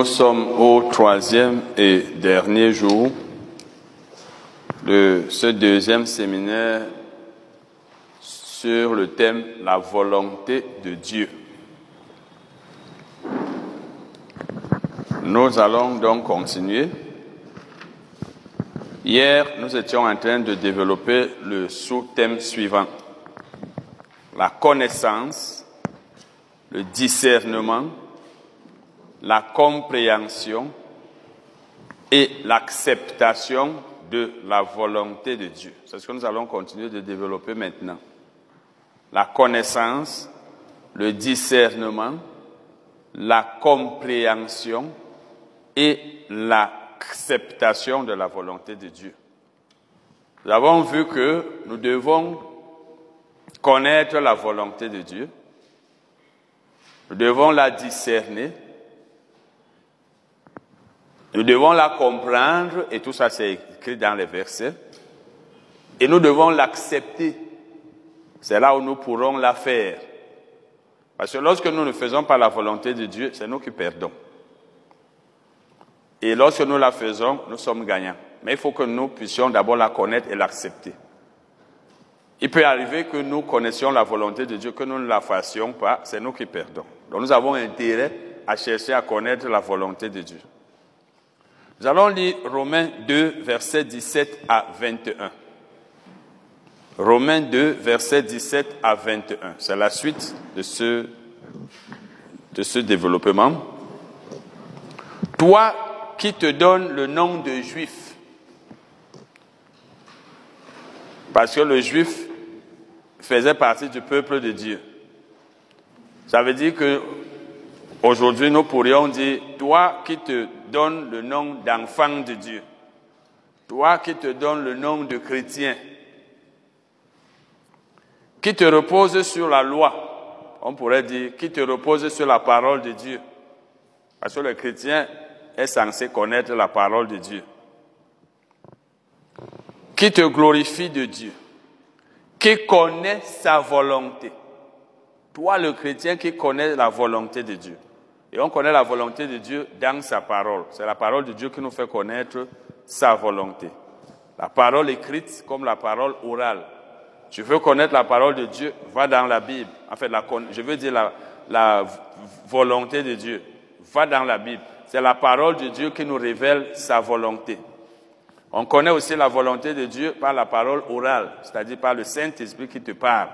Nous sommes au troisième et dernier jour de ce deuxième séminaire sur le thème La volonté de Dieu. Nous allons donc continuer. Hier, nous étions en train de développer le sous-thème suivant. La connaissance, le discernement, la compréhension et l'acceptation de la volonté de Dieu. C'est ce que nous allons continuer de développer maintenant. La connaissance, le discernement, la compréhension et l'acceptation de la volonté de Dieu. Nous avons vu que nous devons connaître la volonté de Dieu, nous devons la discerner, nous devons la comprendre, et tout ça c'est écrit dans les versets, et nous devons l'accepter. C'est là où nous pourrons la faire. Parce que lorsque nous ne faisons pas la volonté de Dieu, c'est nous qui perdons. Et lorsque nous la faisons, nous sommes gagnants. Mais il faut que nous puissions d'abord la connaître et l'accepter. Il peut arriver que nous connaissions la volonté de Dieu, que nous ne la fassions pas, c'est nous qui perdons. Donc nous avons intérêt à chercher à connaître la volonté de Dieu. Nous allons lire Romains 2, versets 17 à 21. Romains 2, versets 17 à 21. C'est la suite de ce, de ce développement. Toi qui te donnes le nom de juif, parce que le juif faisait partie du peuple de Dieu. Ça veut dire que aujourd'hui nous pourrions dire, toi qui te donnes le nom d'enfant de Dieu, toi qui te donnes le nom de chrétien, qui te repose sur la loi, on pourrait dire, qui te repose sur la parole de Dieu. Parce que le chrétien est censé connaître la parole de Dieu. Qui te glorifie de Dieu. Qui connaît sa volonté. Toi, le chrétien qui connaît la volonté de Dieu. Et on connaît la volonté de Dieu dans sa parole. C'est la parole de Dieu qui nous fait connaître sa volonté. La parole écrite comme la parole orale. Tu veux connaître la parole de Dieu, va dans la Bible. En fait, je veux dire la, la volonté de Dieu. Va dans la Bible. C'est la parole de Dieu qui nous révèle sa volonté. On connaît aussi la volonté de Dieu par la parole orale, c'est-à-dire par le Saint-Esprit qui te parle.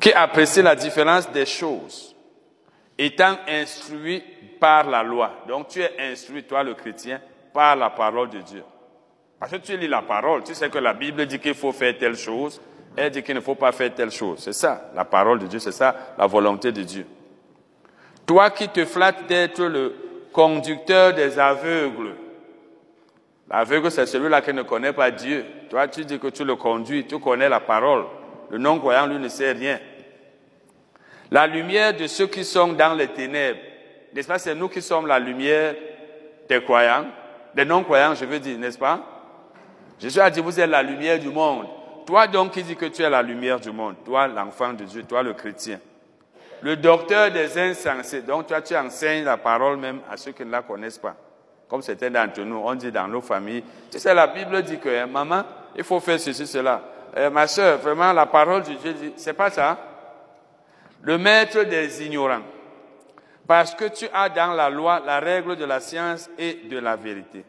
Qui apprécie la différence des choses, étant instruit par la loi. Donc tu es instruit, toi le chrétien, par la parole de Dieu. Parce que tu lis la parole, tu sais que la Bible dit qu'il faut faire telle chose, elle dit qu'il ne faut pas faire telle chose. C'est ça, la parole de Dieu, c'est ça, la volonté de Dieu. Toi qui te flattes d'être le conducteur des aveugles. L'aveugle, c'est celui-là qui ne connaît pas Dieu. Toi, tu dis que tu le conduis, tu connais la parole. Le non-croyant, lui, ne sait rien. La lumière de ceux qui sont dans les ténèbres. N'est-ce pas, c'est nous qui sommes la lumière des croyants, des non-croyants, je veux dire, n'est-ce pas? Jésus a dit, vous êtes la lumière du monde. Toi donc qui dis que tu es la lumière du monde, toi l'enfant de Dieu, toi le chrétien. Le docteur des insensés, donc toi tu enseignes la parole même à ceux qui ne la connaissent pas. Comme c'était d'entre nous, on dit dans nos familles. Tu sais, la Bible dit que, hein, maman, il faut faire ceci, cela. Euh, ma soeur, vraiment, la parole de Dieu dit, c'est pas ça? Le maître des ignorants. Parce que tu as dans la loi la règle de la science et de la vérité.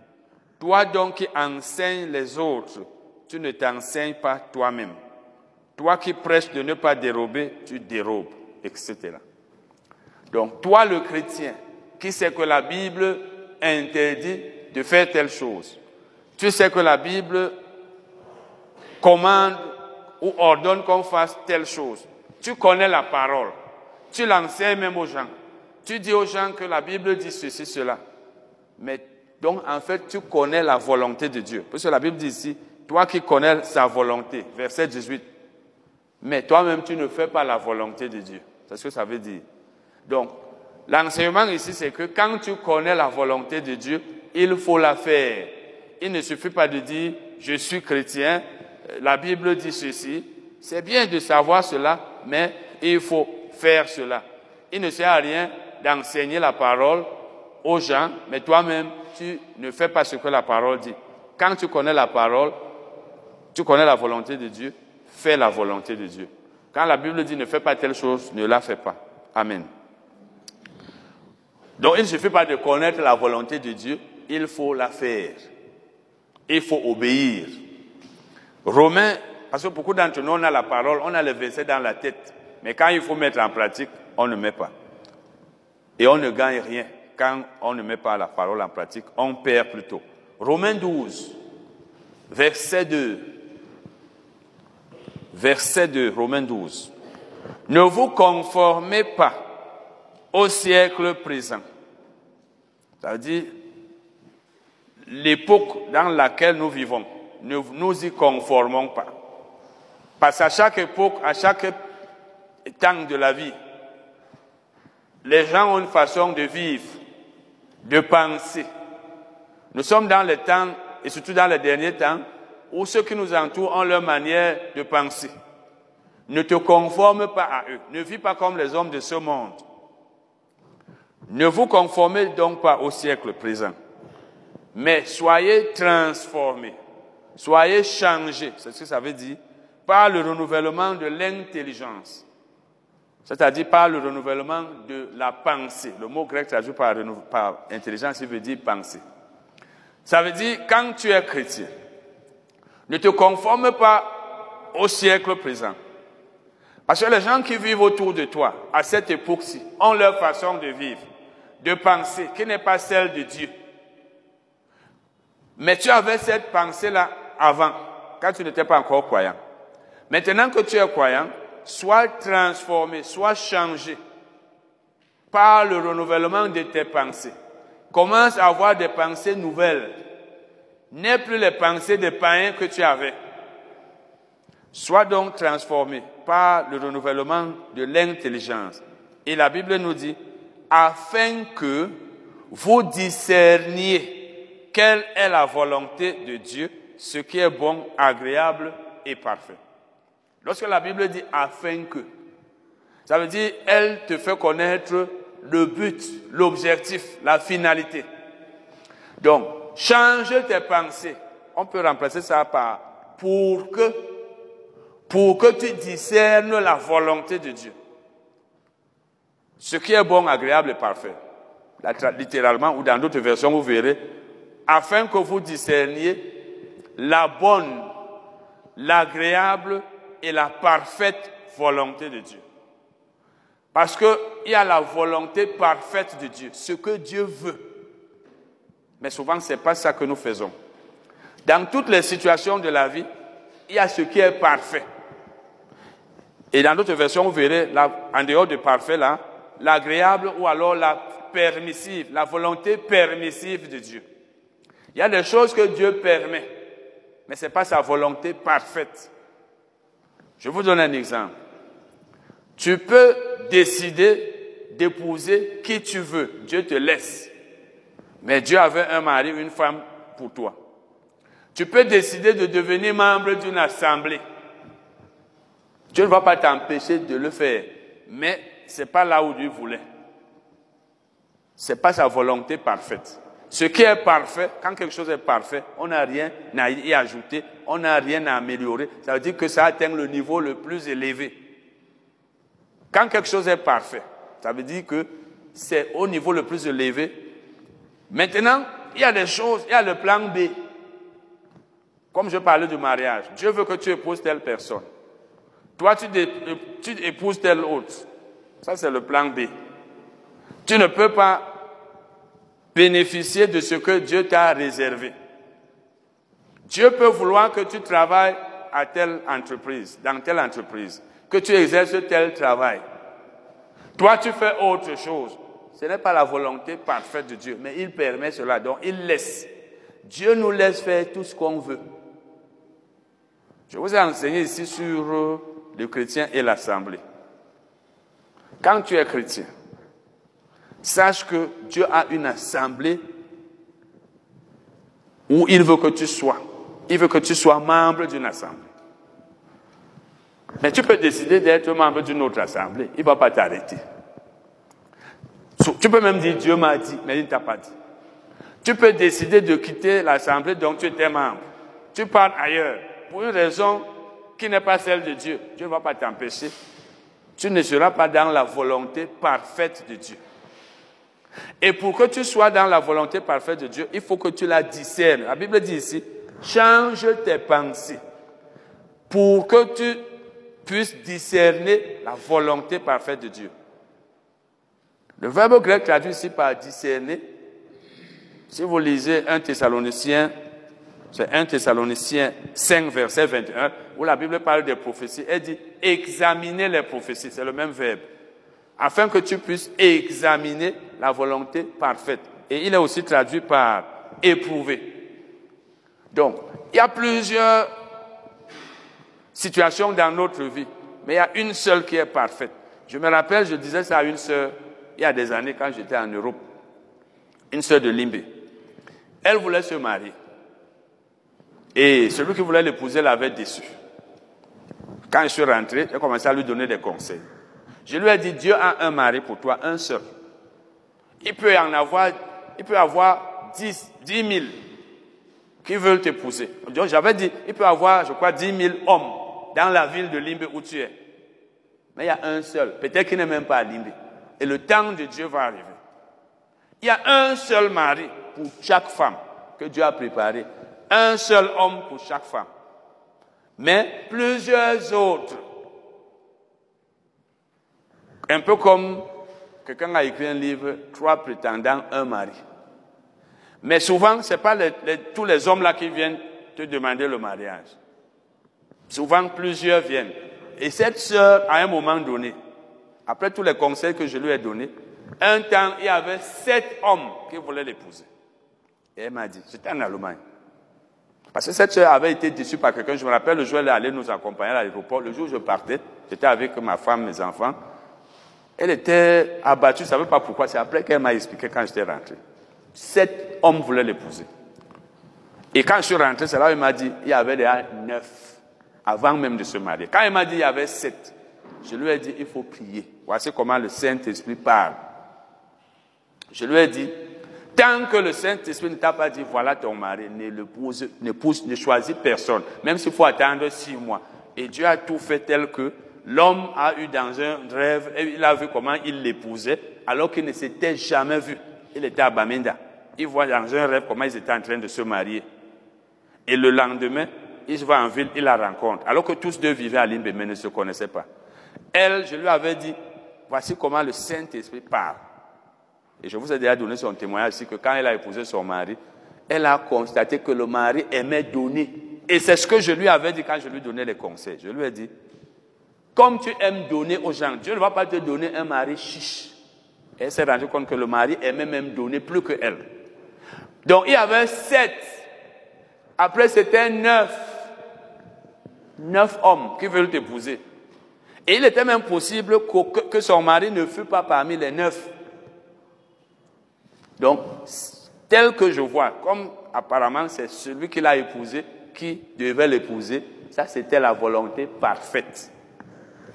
Toi donc qui enseignes les autres, tu ne t'enseignes pas toi-même. Toi qui prêches de ne pas dérober, tu dérobes, etc. Donc toi le chrétien, qui sait que la Bible interdit de faire telle chose, tu sais que la Bible commande ou ordonne qu'on fasse telle chose, tu connais la parole, tu l'enseignes même aux gens, tu dis aux gens que la Bible dit ceci, cela, mais donc, en fait, tu connais la volonté de Dieu. Parce que la Bible dit ici, toi qui connais sa volonté, verset 18, mais toi-même, tu ne fais pas la volonté de Dieu. C'est ce que ça veut dire. Donc, l'enseignement ici, c'est que quand tu connais la volonté de Dieu, il faut la faire. Il ne suffit pas de dire, je suis chrétien, la Bible dit ceci. C'est bien de savoir cela, mais il faut faire cela. Il ne sert à rien d'enseigner la parole aux gens, mais toi-même, tu ne fais pas ce que la parole dit. Quand tu connais la parole, tu connais la volonté de Dieu, fais la volonté de Dieu. Quand la Bible dit ne fais pas telle chose, ne la fais pas. Amen. Donc il ne suffit pas de connaître la volonté de Dieu, il faut la faire. Il faut obéir. Romains, parce que beaucoup d'entre nous, on a la parole, on a le verset dans la tête, mais quand il faut mettre en pratique, on ne met pas. Et on ne gagne rien quand on ne met pas la parole en pratique, on perd plutôt. Romains 12, verset 2. Verset 2, Romains 12. Ne vous conformez pas au siècle présent. Ça veut dire l'époque dans laquelle nous vivons. Ne nous y conformons pas. Parce qu'à chaque époque, à chaque temps de la vie, les gens ont une façon de vivre, de penser. Nous sommes dans le temps, et surtout dans les derniers temps, où ceux qui nous entourent ont leur manière de penser. Ne te conforme pas à eux. Ne vis pas comme les hommes de ce monde. Ne vous conformez donc pas au siècle présent, mais soyez transformés, soyez changés, c'est ce que ça veut dire, par le renouvellement de l'intelligence, c'est-à-dire par le renouvellement de la pensée. Le mot grec traduit par, par intelligence, il veut dire penser. Ça veut dire, quand tu es chrétien, ne te conforme pas au siècle présent. Parce que les gens qui vivent autour de toi, à cette époque-ci, ont leur façon de vivre de pensée qui n'est pas celle de Dieu. Mais tu avais cette pensée-là avant, quand tu n'étais pas encore croyant. Maintenant que tu es croyant, sois transformé, sois changé par le renouvellement de tes pensées. Commence à avoir des pensées nouvelles. N'aie plus les pensées des païens que tu avais. Sois donc transformé par le renouvellement de l'intelligence. Et la Bible nous dit, afin que vous discerniez quelle est la volonté de Dieu, ce qui est bon, agréable et parfait. Lorsque la Bible dit afin que, ça veut dire elle te fait connaître le but, l'objectif, la finalité. Donc, change tes pensées. On peut remplacer ça par pour que, pour que tu discernes la volonté de Dieu. Ce qui est bon, agréable et parfait. Littéralement, ou dans d'autres versions, vous verrez, afin que vous discerniez la bonne, l'agréable et la parfaite volonté de Dieu. Parce qu'il y a la volonté parfaite de Dieu, ce que Dieu veut. Mais souvent, ce n'est pas ça que nous faisons. Dans toutes les situations de la vie, il y a ce qui est parfait. Et dans d'autres versions, vous verrez, là, en dehors de parfait, là, l'agréable ou alors la permissive, la volonté permissive de Dieu. Il y a des choses que Dieu permet, mais ce n'est pas sa volonté parfaite. Je vous donne un exemple. Tu peux décider d'épouser qui tu veux. Dieu te laisse. Mais Dieu avait un mari, une femme pour toi. Tu peux décider de devenir membre d'une assemblée. Dieu ne va pas t'empêcher de le faire. Mais c'est pas là où Dieu voulait. C'est pas sa volonté parfaite. Ce qui est parfait, quand quelque chose est parfait, on n'a rien à y ajouter, on n'a rien à améliorer. Ça veut dire que ça atteint le niveau le plus élevé. Quand quelque chose est parfait, ça veut dire que c'est au niveau le plus élevé. Maintenant, il y a des choses, il y a le plan B. Comme je parlais du mariage, Dieu veut que tu épouses telle personne. Toi, tu, épouses telle autre. Ça, c'est le plan B. Tu ne peux pas bénéficier de ce que Dieu t'a réservé. Dieu peut vouloir que tu travailles à telle entreprise, dans telle entreprise, que tu exerces tel travail. Toi, tu fais autre chose. Ce n'est pas la volonté parfaite de Dieu, mais il permet cela, donc il laisse. Dieu nous laisse faire tout ce qu'on veut. Je vous ai enseigné ici sur le chrétien et l'assemblée. Quand tu es chrétien, sache que Dieu a une assemblée où il veut que tu sois. Il veut que tu sois membre d'une assemblée. Mais tu peux décider d'être membre d'une autre assemblée. Il ne va pas t'arrêter. Tu peux même dire Dieu m'a dit, mais il ne t'a pas dit. Tu peux décider de quitter l'assemblée dont tu étais membre. Tu pars ailleurs pour une raison qui n'est pas celle de Dieu. Dieu ne va pas t'empêcher. Tu ne seras pas dans la volonté parfaite de Dieu. Et pour que tu sois dans la volonté parfaite de Dieu, il faut que tu la discernes. La Bible dit ici, change tes pensées pour que tu puisses discerner la volonté parfaite de Dieu. Le verbe grec traduit ici par discerner, si vous lisez 1 Thessalonicien, c'est 1 Thessaloniciens 5, verset 21, où la Bible parle des prophéties. Elle dit examiner les prophéties, c'est le même verbe, afin que tu puisses examiner la volonté parfaite. Et il est aussi traduit par éprouver. Donc, il y a plusieurs situations dans notre vie, mais il y a une seule qui est parfaite. Je me rappelle, je disais ça à une sœur il y a des années quand j'étais en Europe, une sœur de Limbé. Elle voulait se marier. Et celui qui voulait l'épouser l'avait déçu. Quand je suis rentré, j'ai commencé à lui donner des conseils. Je lui ai dit, Dieu a un mari pour toi, un seul. Il peut en avoir, il peut avoir 10, 10 000 qui veulent t'épouser. Donc j'avais dit, il peut avoir, je crois, 10 000 hommes dans la ville de Limbe où tu es. Mais il y a un seul. Peut-être qu'il n'est même pas à Limbe. Et le temps de Dieu va arriver. Il y a un seul mari pour chaque femme que Dieu a préparé. Un seul homme pour chaque femme. Mais plusieurs autres. Un peu comme quelqu'un a écrit un livre, Trois prétendants, un mari. Mais souvent, ce n'est pas tous les hommes-là qui viennent te demander le mariage. Souvent, plusieurs viennent. Et cette sœur, à un moment donné, après tous les conseils que je lui ai donnés, un temps, il y avait sept hommes qui voulaient l'épouser. Et elle m'a dit, j'étais en Allemagne. Parce que cette soeur avait été déçue par quelqu'un. Je me rappelle le jour où elle allait nous accompagner à l'aéroport. Le jour où je partais, j'étais avec ma femme, mes enfants. Elle était abattue, je ne savais pas pourquoi. C'est après qu'elle m'a expliqué quand j'étais rentré. Sept hommes voulaient l'épouser. Et quand je suis rentré, c'est là où il m'a dit, il y avait déjà neuf, avant même de se marier. Quand il m'a dit, il y avait sept, je lui ai dit, il faut prier. Voici comment le Saint-Esprit parle. Je lui ai dit, tant que le Saint-Esprit ne t'a pas dit, voilà ton mari, ne ne pousse, ne choisis personne, même s'il faut attendre six mois. Et Dieu a tout fait tel que l'homme a eu dans un rêve, et il a vu comment il l'épousait, alors qu'il ne s'était jamais vu. Il était à Bamenda. Il voit dans un rêve comment ils étaient en train de se marier. Et le lendemain, il se va en ville, il la rencontre. Alors que tous deux vivaient à Limbe, mais ne se connaissaient pas. Elle, je lui avais dit, voici comment le Saint-Esprit parle. Et je vous ai déjà donné son témoignage ici que quand elle a épousé son mari, elle a constaté que le mari aimait donner. Et c'est ce que je lui avais dit quand je lui donnais les conseils. Je lui ai dit, comme tu aimes donner aux gens, Dieu ne va pas te donner un mari chiche. elle s'est rendue compte que le mari aimait même donner plus que elle. Donc il y avait sept. Après c'était neuf. Neuf hommes qui veulent t'épouser. Et il était même possible que, son mari ne fût pas parmi les neuf. Donc, tel que je vois, comme apparemment c'est celui qui l'a épousé qui devait l'épouser, ça c'était la volonté parfaite.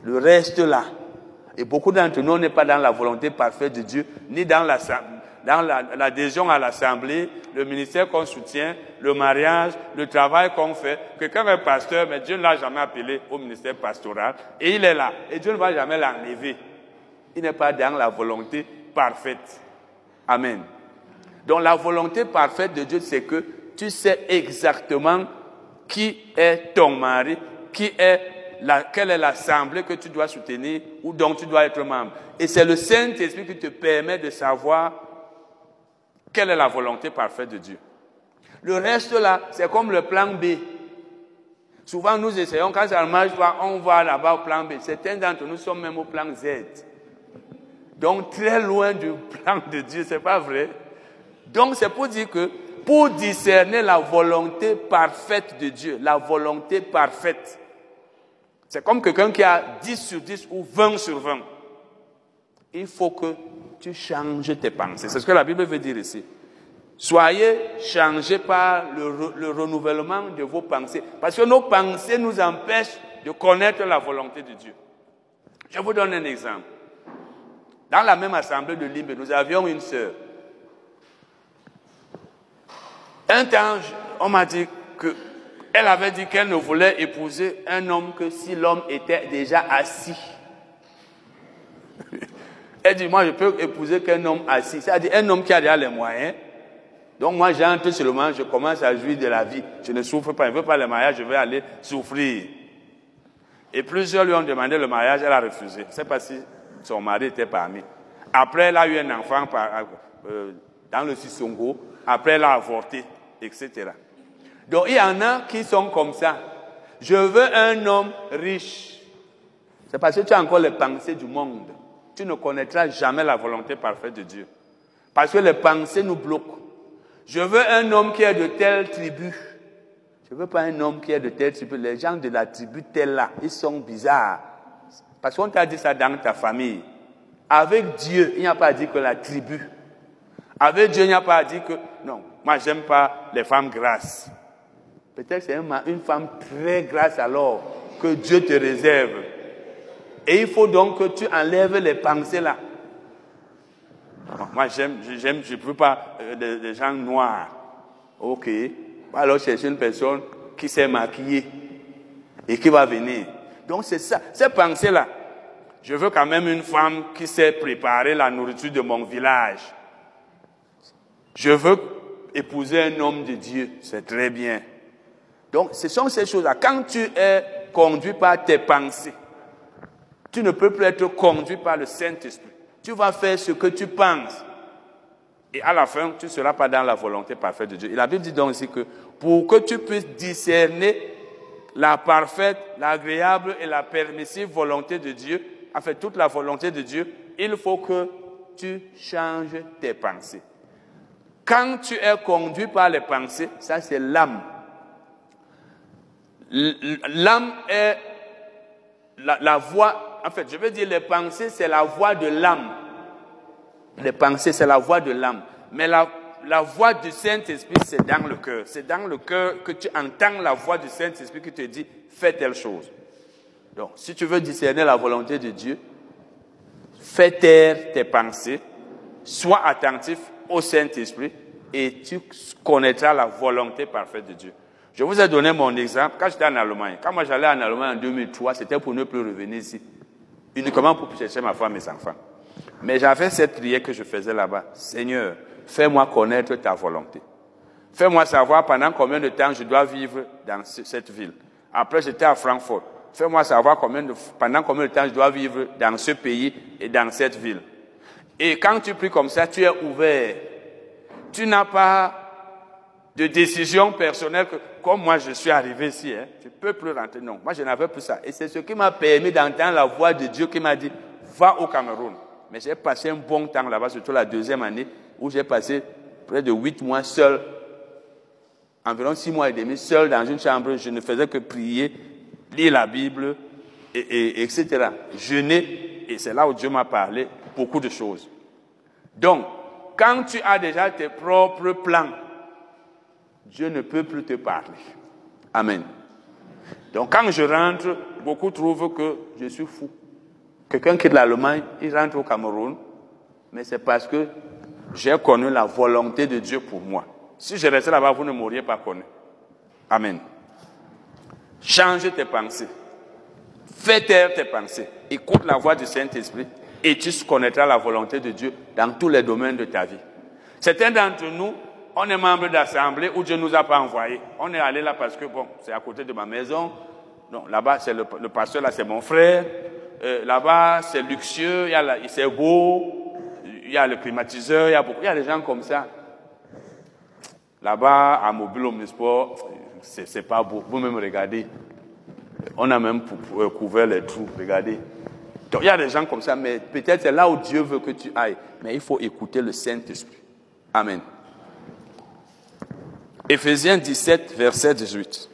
Le reste là, et beaucoup d'entre nous n'est pas dans la volonté parfaite de Dieu, ni dans dans l'adhésion à l'Assemblée, le ministère qu'on soutient, le mariage, le travail qu'on fait. Quelqu'un est pasteur, mais Dieu ne l'a jamais appelé au ministère pastoral. Et il est là. Et Dieu ne va jamais l'enlever. Il n'est pas dans la volonté parfaite. Amen. Donc la volonté parfaite de Dieu, c'est que tu sais exactement qui est ton mari, qui est la, quelle est l'assemblée que tu dois soutenir ou dont tu dois être membre? Et c'est le Saint-Esprit qui te permet de savoir quelle est la volonté parfaite de Dieu Le reste là, c'est comme le plan B. Souvent, nous essayons, quand ça marche pas, on va là-bas au plan B. Certains d'entre nous sommes même au plan Z. Donc, très loin du plan de Dieu, c'est pas vrai? Donc, c'est pour dire que pour discerner la volonté parfaite de Dieu, la volonté parfaite, c'est comme quelqu'un qui a 10 sur 10 ou 20 sur 20. Il faut que tu changes tes pensées. C'est ce que la Bible veut dire ici. Soyez changés par le, le, renouvellement de vos pensées. Parce que nos pensées nous empêchent de connaître la volonté de Dieu. Je vous donne un exemple. Dans la même assemblée de Limbe, nous avions une sœur. Un temps, on m'a dit que elle avait dit qu'elle ne voulait épouser un homme que si l'homme était déjà assis. Elle dit, moi je peux épouser qu'un homme assis. C'est-à-dire un homme qui a déjà les moyens. Donc moi j'entre seulement, je commence à jouir de la vie. Je ne souffre pas, je ne veux pas le mariage, je vais aller souffrir. Et plusieurs lui ont demandé le mariage, elle a refusé. Je ne sais pas si son mari était parmi. Après, elle a eu un enfant euh, dans le Sissongo. Après, elle a avorté, etc. Donc, il y en a qui sont comme ça. Je veux un homme riche. C'est parce que tu as encore les pensées du monde. Tu ne connaîtras jamais la volonté parfaite de Dieu. Parce que les pensées nous bloquent. Je veux un homme qui est de telle tribu. Je ne veux pas un homme qui est de telle tribu. Les gens de la tribu telle là, ils sont bizarres. Parce qu'on t'a dit ça dans ta famille. Avec Dieu, il n'y a pas dit que la tribu. Avec Dieu, il n'y a pas dit que... Non, moi, j'aime pas les femmes grasses. Peut-être c'est une femme très grasse alors que Dieu te réserve. Et il faut donc que tu enlèves les pensées là. Moi, j'aime, j'aime, je ne veux pas euh, des, gens noirs. Ok. Alors, chercher une personne qui s'est maquillée et qui va venir. Donc, c'est ça. Ces pensées-là. Je veux quand même une femme qui sait préparer la nourriture de mon village. Je veux épouser un homme de Dieu. C'est très bien. Donc, ce sont ces choses-là. Quand tu es conduit par tes pensées, tu ne peux plus être conduit par le Saint-Esprit. Tu vas faire ce que tu penses. Et à la fin, tu ne seras pas dans la volonté parfaite de Dieu. Et la Bible dit donc aussi que pour que tu puisses discerner la parfaite, l'agréable et la permissive volonté de Dieu, en fait toute la volonté de Dieu, il faut que tu changes tes pensées. Quand tu es conduit par les pensées, ça c'est l'âme. L'âme est la, voix, en fait, je veux dire, les pensées, c'est la voix de l'âme. Les pensées, c'est la voix de l'âme. Mais la, la voix du Saint-Esprit, c'est dans le cœur. C'est dans le cœur que tu entends la voix du Saint-Esprit qui te dit, fais telle chose. Donc, si tu veux discerner la volonté de Dieu, fais taire tes pensées, sois attentif au Saint-Esprit et tu connaîtras la volonté parfaite de Dieu. Je vous ai donné mon exemple quand j'étais en Allemagne. Quand moi j'allais en Allemagne en 2003, c'était pour ne plus revenir ici. Uniquement pour chercher ma femme et mes enfants. Mais j'avais cette prière que je faisais là-bas. Seigneur, fais-moi connaître ta volonté. Fais-moi savoir pendant combien de temps je dois vivre dans cette ville. Après, j'étais à Francfort. Fais-moi savoir pendant combien de temps je dois vivre dans ce pays et dans cette ville. Et quand tu pries comme ça, tu es ouvert. Tu n'as pas de décision personnelle que, comme moi je suis arrivé ici, hein, je peux plus rentrer. Non, moi je n'avais plus ça. Et c'est ce qui m'a permis d'entendre la voix de Dieu qui m'a dit, va au Cameroun. Mais j'ai passé un bon temps là-bas, surtout la deuxième année, où j'ai passé près de huit mois seul, environ six mois et demi, seul dans une chambre. Je ne faisais que prier, lire la Bible, et, et etc. Jeûner, et c'est là où Dieu m'a parlé beaucoup de choses. Donc, quand tu as déjà tes propres plans, Dieu ne peut plus te parler. Amen. Donc quand je rentre, beaucoup trouvent que je suis fou. Quelqu'un qui est de l'Allemagne, il rentre au Cameroun, mais c'est parce que j'ai connu la volonté de Dieu pour moi. Si je restais là-bas, vous ne m'auriez pas connu. Amen. Change tes pensées. Fais taire tes pensées. Écoute la voix du Saint-Esprit et tu connaîtras la volonté de Dieu dans tous les domaines de ta vie. Certains d'entre nous, on est membre d'assemblée où Dieu nous a pas envoyés. On est allé là parce que, bon, c'est à côté de ma maison. Non, là-bas, c'est le, pasteur, là, c'est mon frère. Euh, là-bas, c'est luxueux, c'est beau, il y a le climatiseur, il y a beaucoup, il y a des gens comme ça. Là-bas, à Mobile Omnisport, c'est pas beau. Vous-même, regardez. On a même euh, couvert les trous, regardez. Donc, il y a des gens comme ça, mais peut-être c'est là où Dieu veut que tu ailles. Mais il faut écouter le Saint-Esprit. Amen. Éphésiens 17, verset 18.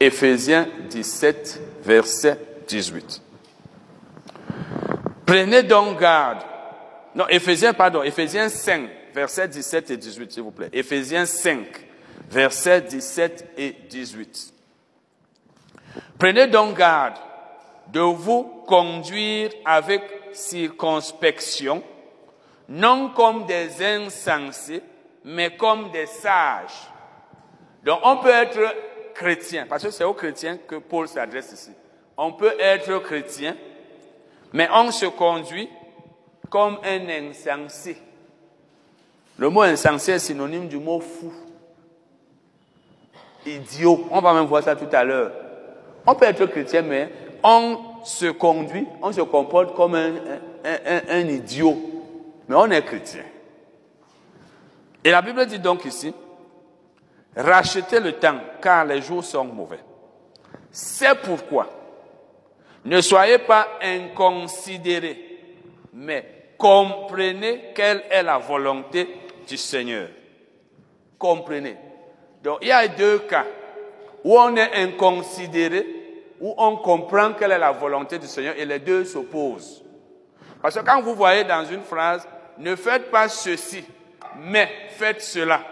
Éphésiens 17, verset 18. Prenez donc garde. Non, Éphésiens, pardon, Éphésiens 5, verset 17 et 18, s'il vous plaît. Éphésiens 5, verset 17 et 18. Prenez donc garde de vous conduire avec circonspection, non comme des insensés, mais comme des sages. Donc on peut être chrétien, parce que c'est aux chrétiens que Paul s'adresse ici. On peut être chrétien, mais on se conduit comme un insensé. Le mot insensé est synonyme du mot fou. Idiot. On va même voir ça tout à l'heure. On peut être chrétien, mais on se conduit, on se comporte comme un, un, idiot. Mais on est chrétien. Et la Bible dit donc ici, rachetez le temps, car les jours sont mauvais. C'est pourquoi ne soyez pas inconsidérés, mais comprenez quelle est la volonté du Seigneur. Comprenez. Donc il y a deux cas où on est inconsidéré, où on comprend quelle est la volonté du Seigneur et les deux s'opposent. Parce que quand vous voyez dans une phrase, ne faites pas ceci, mais faites cela.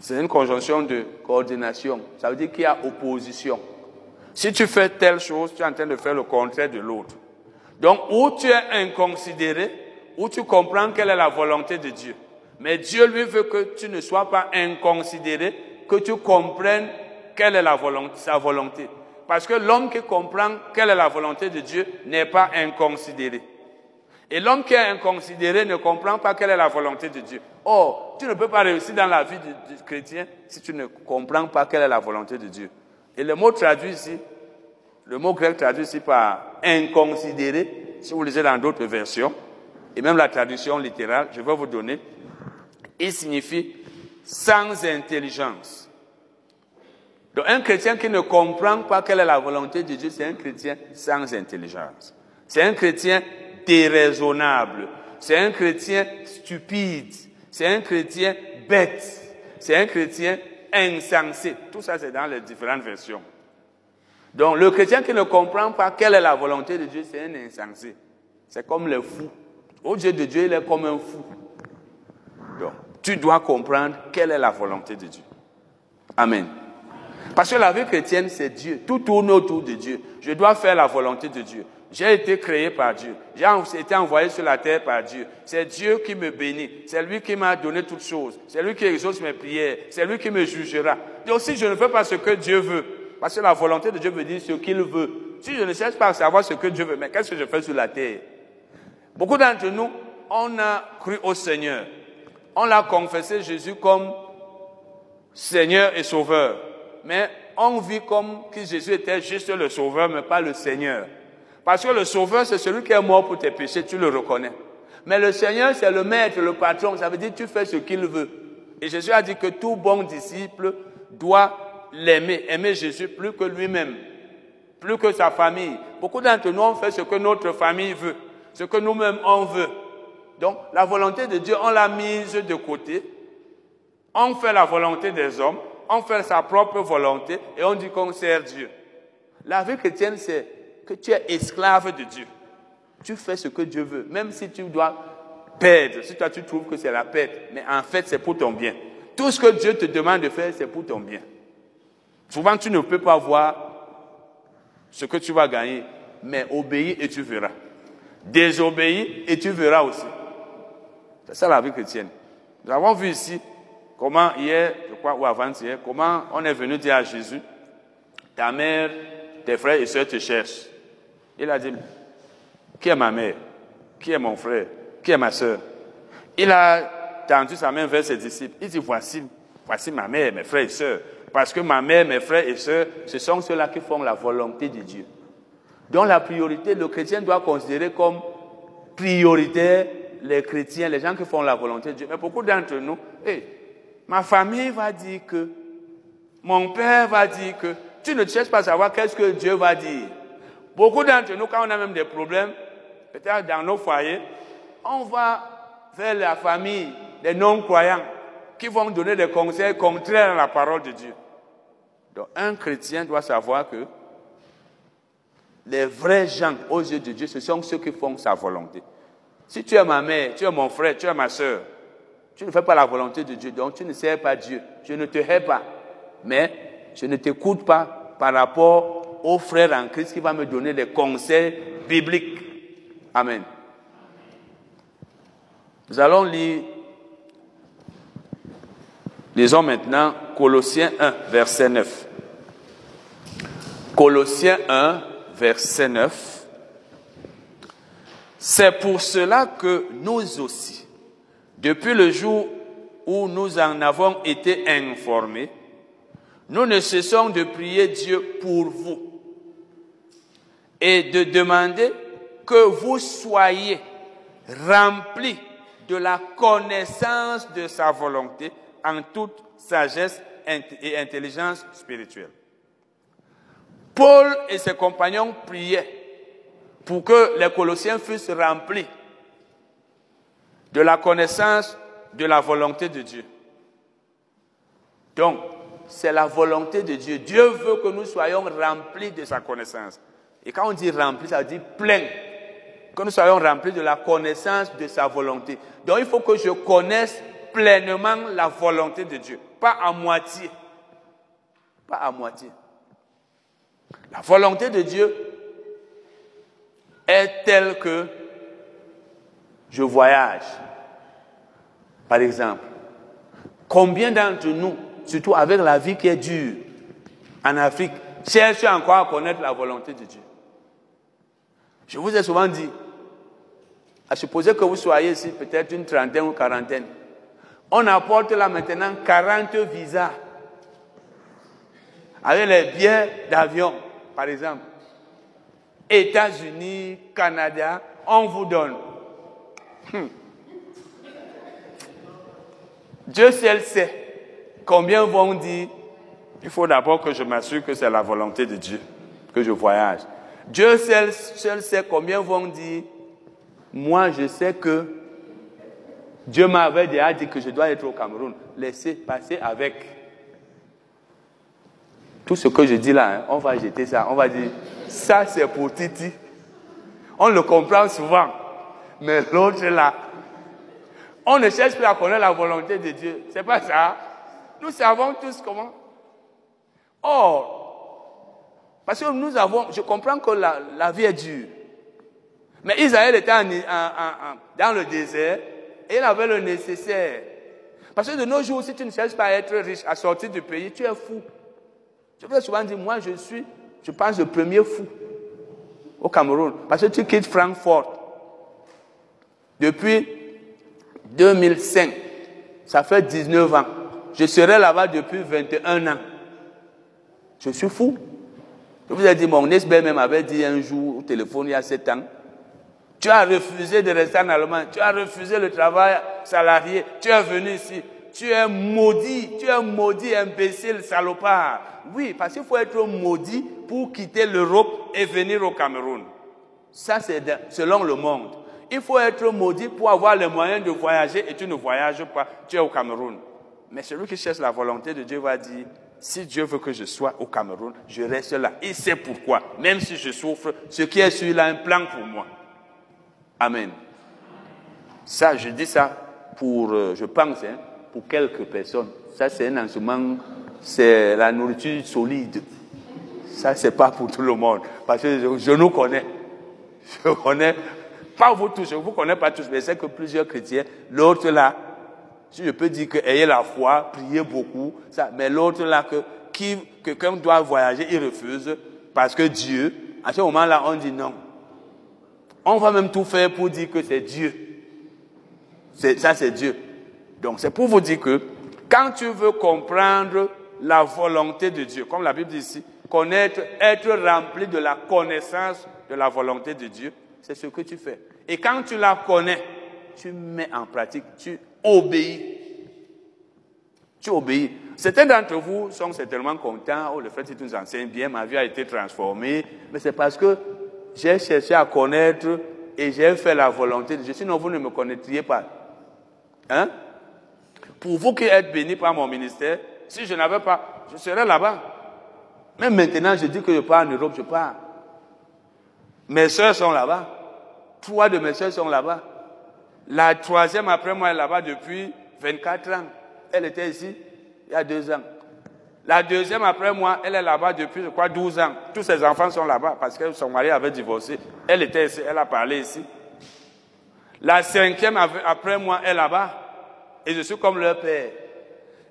C'est une conjonction de coordination. Ça veut dire qu'il y a opposition. Si tu fais telle chose, tu es en train de faire le contraire de l'autre. Donc, où tu es inconsidéré, où tu comprends quelle est la volonté de Dieu. Mais Dieu lui veut que tu ne sois pas inconsidéré, que tu comprennes quelle est la volonté, sa volonté. Parce que l'homme qui comprend quelle est la volonté de Dieu n'est pas inconsidéré. Et l'homme qui est inconsidéré ne comprend pas quelle est la volonté de Dieu. Or, tu ne peux pas réussir dans la vie du, chrétien si tu ne comprends pas quelle est la volonté de Dieu. Et le mot traduit ici, le mot grec traduit ici par inconsidéré, si vous lisez dans d'autres versions, et même la traduction littérale, je vais vous donner, il signifie sans intelligence. Donc un chrétien qui ne comprend pas quelle est la volonté de Dieu, c'est un chrétien sans intelligence. C'est un chrétien déraisonnable. C'est un chrétien stupide. C'est un chrétien bête. C'est un chrétien insensé. Tout ça, c'est dans les différentes versions. Donc, le chrétien qui ne comprend pas quelle est la volonté de Dieu, c'est un insensé. C'est comme le fou. Au Dieu de Dieu, il est comme un fou. Donc, tu dois comprendre quelle est la volonté de Dieu. Amen. Parce que la vie chrétienne, c'est Dieu. Tout tourne autour de Dieu. Je dois faire la volonté de Dieu. J'ai été créé par Dieu. J'ai été envoyé sur la terre par Dieu. C'est Dieu qui me bénit. C'est lui qui m'a donné toutes choses. C'est lui qui exauce mes prières. C'est lui qui me jugera. Donc si je ne fais pas ce que Dieu veut, parce que la volonté de Dieu veut dire ce qu'il veut. Si je ne cherche pas à savoir ce que Dieu veut, mais qu'est-ce que je fais sur la terre? Beaucoup d'entre nous, on a cru au Seigneur. On l'a confessé Jésus comme Seigneur et Sauveur. Mais on vit comme si Jésus était juste le Sauveur, mais pas le Seigneur. Parce que le sauveur, c'est celui qui est mort pour tes péchés, tu le reconnais. Mais le Seigneur, c'est le maître, le patron. Ça veut dire tu fais ce qu'il veut. Et Jésus a dit que tout bon disciple doit l'aimer, aimer Jésus plus que lui-même, plus que sa famille. Beaucoup d'entre nous, on fait ce que notre famille veut, ce que nous-mêmes on veut. Donc, la volonté de Dieu, on l'a mise de côté. On fait la volonté des hommes, on fait sa propre volonté et on dit qu'on sert Dieu. La vie chrétienne, c'est que tu es esclave de Dieu. Tu fais ce que Dieu veut, même si tu dois perdre, si toi tu trouves que c'est la perte, mais en fait c'est pour ton bien. Tout ce que Dieu te demande de faire, c'est pour ton bien. Souvent tu ne peux pas voir ce que tu vas gagner, mais obéis et tu verras. Désobéis et tu verras aussi. C'est ça la vie chrétienne. Nous avons vu ici comment hier, je crois, ou avant-hier, comment on est venu dire à Jésus, ta mère, tes frères et sœurs te cherchent. Il a dit, qui est ma mère? Qui est mon frère? Qui est ma sœur? Il a tendu sa main vers ses disciples. Il dit, voici, voici ma mère, mes frères et sœurs. Parce que ma mère, mes frères et sœurs, ce sont ceux-là qui font la volonté de Dieu. Donc la priorité, le chrétien doit considérer comme prioritaire les chrétiens, les gens qui font la volonté de Dieu. Mais beaucoup d'entre nous, ma famille va dire que, mon père va dire que, tu ne cherches pas à savoir qu'est-ce que Dieu va dire. Beaucoup d'entre nous, quand on a même des problèmes, peut-être dans nos foyers, on va vers la famille des non-croyants qui vont donner des conseils contraires à la parole de Dieu. Donc un chrétien doit savoir que les vrais gens aux yeux de Dieu, ce sont ceux qui font sa volonté. Si tu es ma mère, tu es mon frère, tu es ma soeur, tu ne fais pas la volonté de Dieu, donc tu ne sers pas Dieu. Je ne te hais pas, mais je ne t'écoute pas par rapport au frère en Christ qui va me donner des conseils bibliques. Amen. Nous allons lire, lisons maintenant Colossiens 1, verset 9. Colossiens 1, verset 9. C'est pour cela que nous aussi, depuis le jour où nous en avons été informés, nous ne cessons de prier Dieu pour vous et de demander que vous soyez remplis de la connaissance de sa volonté en toute sagesse et intelligence spirituelle. Paul et ses compagnons priaient pour que les Colossiens fussent remplis de la connaissance de la volonté de Dieu. Donc, c'est la volonté de Dieu. Dieu veut que nous soyons remplis de sa connaissance. Et quand on dit rempli, ça veut dire plein. Que nous soyons remplis de la connaissance de sa volonté. Donc il faut que je connaisse pleinement la volonté de Dieu. Pas à moitié. Pas à moitié. La volonté de Dieu est telle que je voyage. Par exemple, combien d'entre nous, surtout avec la vie qui est dure en Afrique, cherchent encore à connaître la volonté de Dieu? Je vous ai souvent dit, à supposer que vous soyez ici peut-être une trentaine ou quarantaine, on apporte là maintenant 40 visas avec les billets d'avion, par exemple. États-Unis, Canada, on vous donne. Hmm. Dieu seul sait combien vont dire, il faut d'abord que je m'assure que c'est la volonté de Dieu, que je voyage. Dieu seul, seul sait combien vont dire, moi je sais que Dieu m'avait déjà dit que je dois être au Cameroun. Laissez passer avec. Tout ce que je dis là, hein, on va jeter ça. On va dire, ça c'est pour Titi. On le comprend souvent. Mais l'autre là, on ne cherche plus à connaître la volonté de Dieu. C'est pas ça. Nous savons tous comment. Or, parce que nous avons, je comprends que la, vie est dure. Mais Israël était dans le désert et il avait le nécessaire. Parce que de nos jours, si tu ne cherches pas à être riche, à sortir du pays, tu es fou. Je peux souvent dire, moi je suis, je pense, le premier fou au Cameroun. Parce que tu quittes Francfort. Depuis 2005, ça fait 19 ans. Je serai là-bas depuis 21 ans. Je suis fou. Je vous ai dit, mon ex-belle même avait dit un jour au téléphone il y a 7 ans, tu as refusé de rester en Allemagne. Tu as refusé le travail salarié. Tu es venu ici. Tu es maudit. Tu es maudit, imbécile, salopard. Oui, parce qu'il faut être maudit pour quitter l'Europe et venir au Cameroun. Ça, c'est selon le monde. Il faut être maudit pour avoir les moyens de voyager et tu ne voyages pas. Tu es au Cameroun. Mais celui qui cherche la volonté de Dieu va dire, si Dieu veut que je sois au Cameroun, je reste là. Il sait pourquoi. Même si je souffre, ce qui est sur il a un plan pour moi. Amen. Ça, je dis ça pour, euh, je pense, hein, pour quelques personnes. Ça, c'est un enseignement, c'est la nourriture solide. Ça, c'est pas pour tout le monde. Parce que je, nous connais. Je connais, pas vous tous, je vous connais pas tous, mais c'est que plusieurs chrétiens. L'autre là, si je peux dire que ayez la foi, priez beaucoup, ça, mais l'autre là, que, qui, quelqu'un doit voyager, il refuse, parce que Dieu, à ce moment-là, on dit non. On va même tout faire pour dire que c'est Dieu. Ça, c'est Dieu. Donc, c'est pour vous dire que quand tu veux comprendre la volonté de Dieu, comme la Bible dit ici, connaître, être rempli de la connaissance de la volonté de Dieu, c'est ce que tu fais. Et quand tu la connais, tu mets en pratique, tu obéis. Tu obéis. Certains d'entre vous sont certainement contents, oh, le fait que tu nous enseignes bien, ma vie a été transformée, mais c'est parce que j'ai cherché à connaître et j'ai fait la volonté de Dieu. Sinon, vous ne me connaîtriez pas. Hein? Pour vous qui êtes bénis par mon ministère, si je n'avais pas, je serais là-bas. Même maintenant, je dis que je pars en Europe, je pars. Mes soeurs sont là-bas. Trois de mes soeurs sont là-bas. La troisième après moi est là-bas depuis 24 ans. Elle était ici il y a deux ans. La deuxième après moi, elle est là-bas depuis, je crois, 12 ans. Tous ses enfants sont là-bas parce que son mari avait divorcé. Elle était ici, elle a parlé ici. La cinquième après moi est là-bas. Et je suis comme leur père.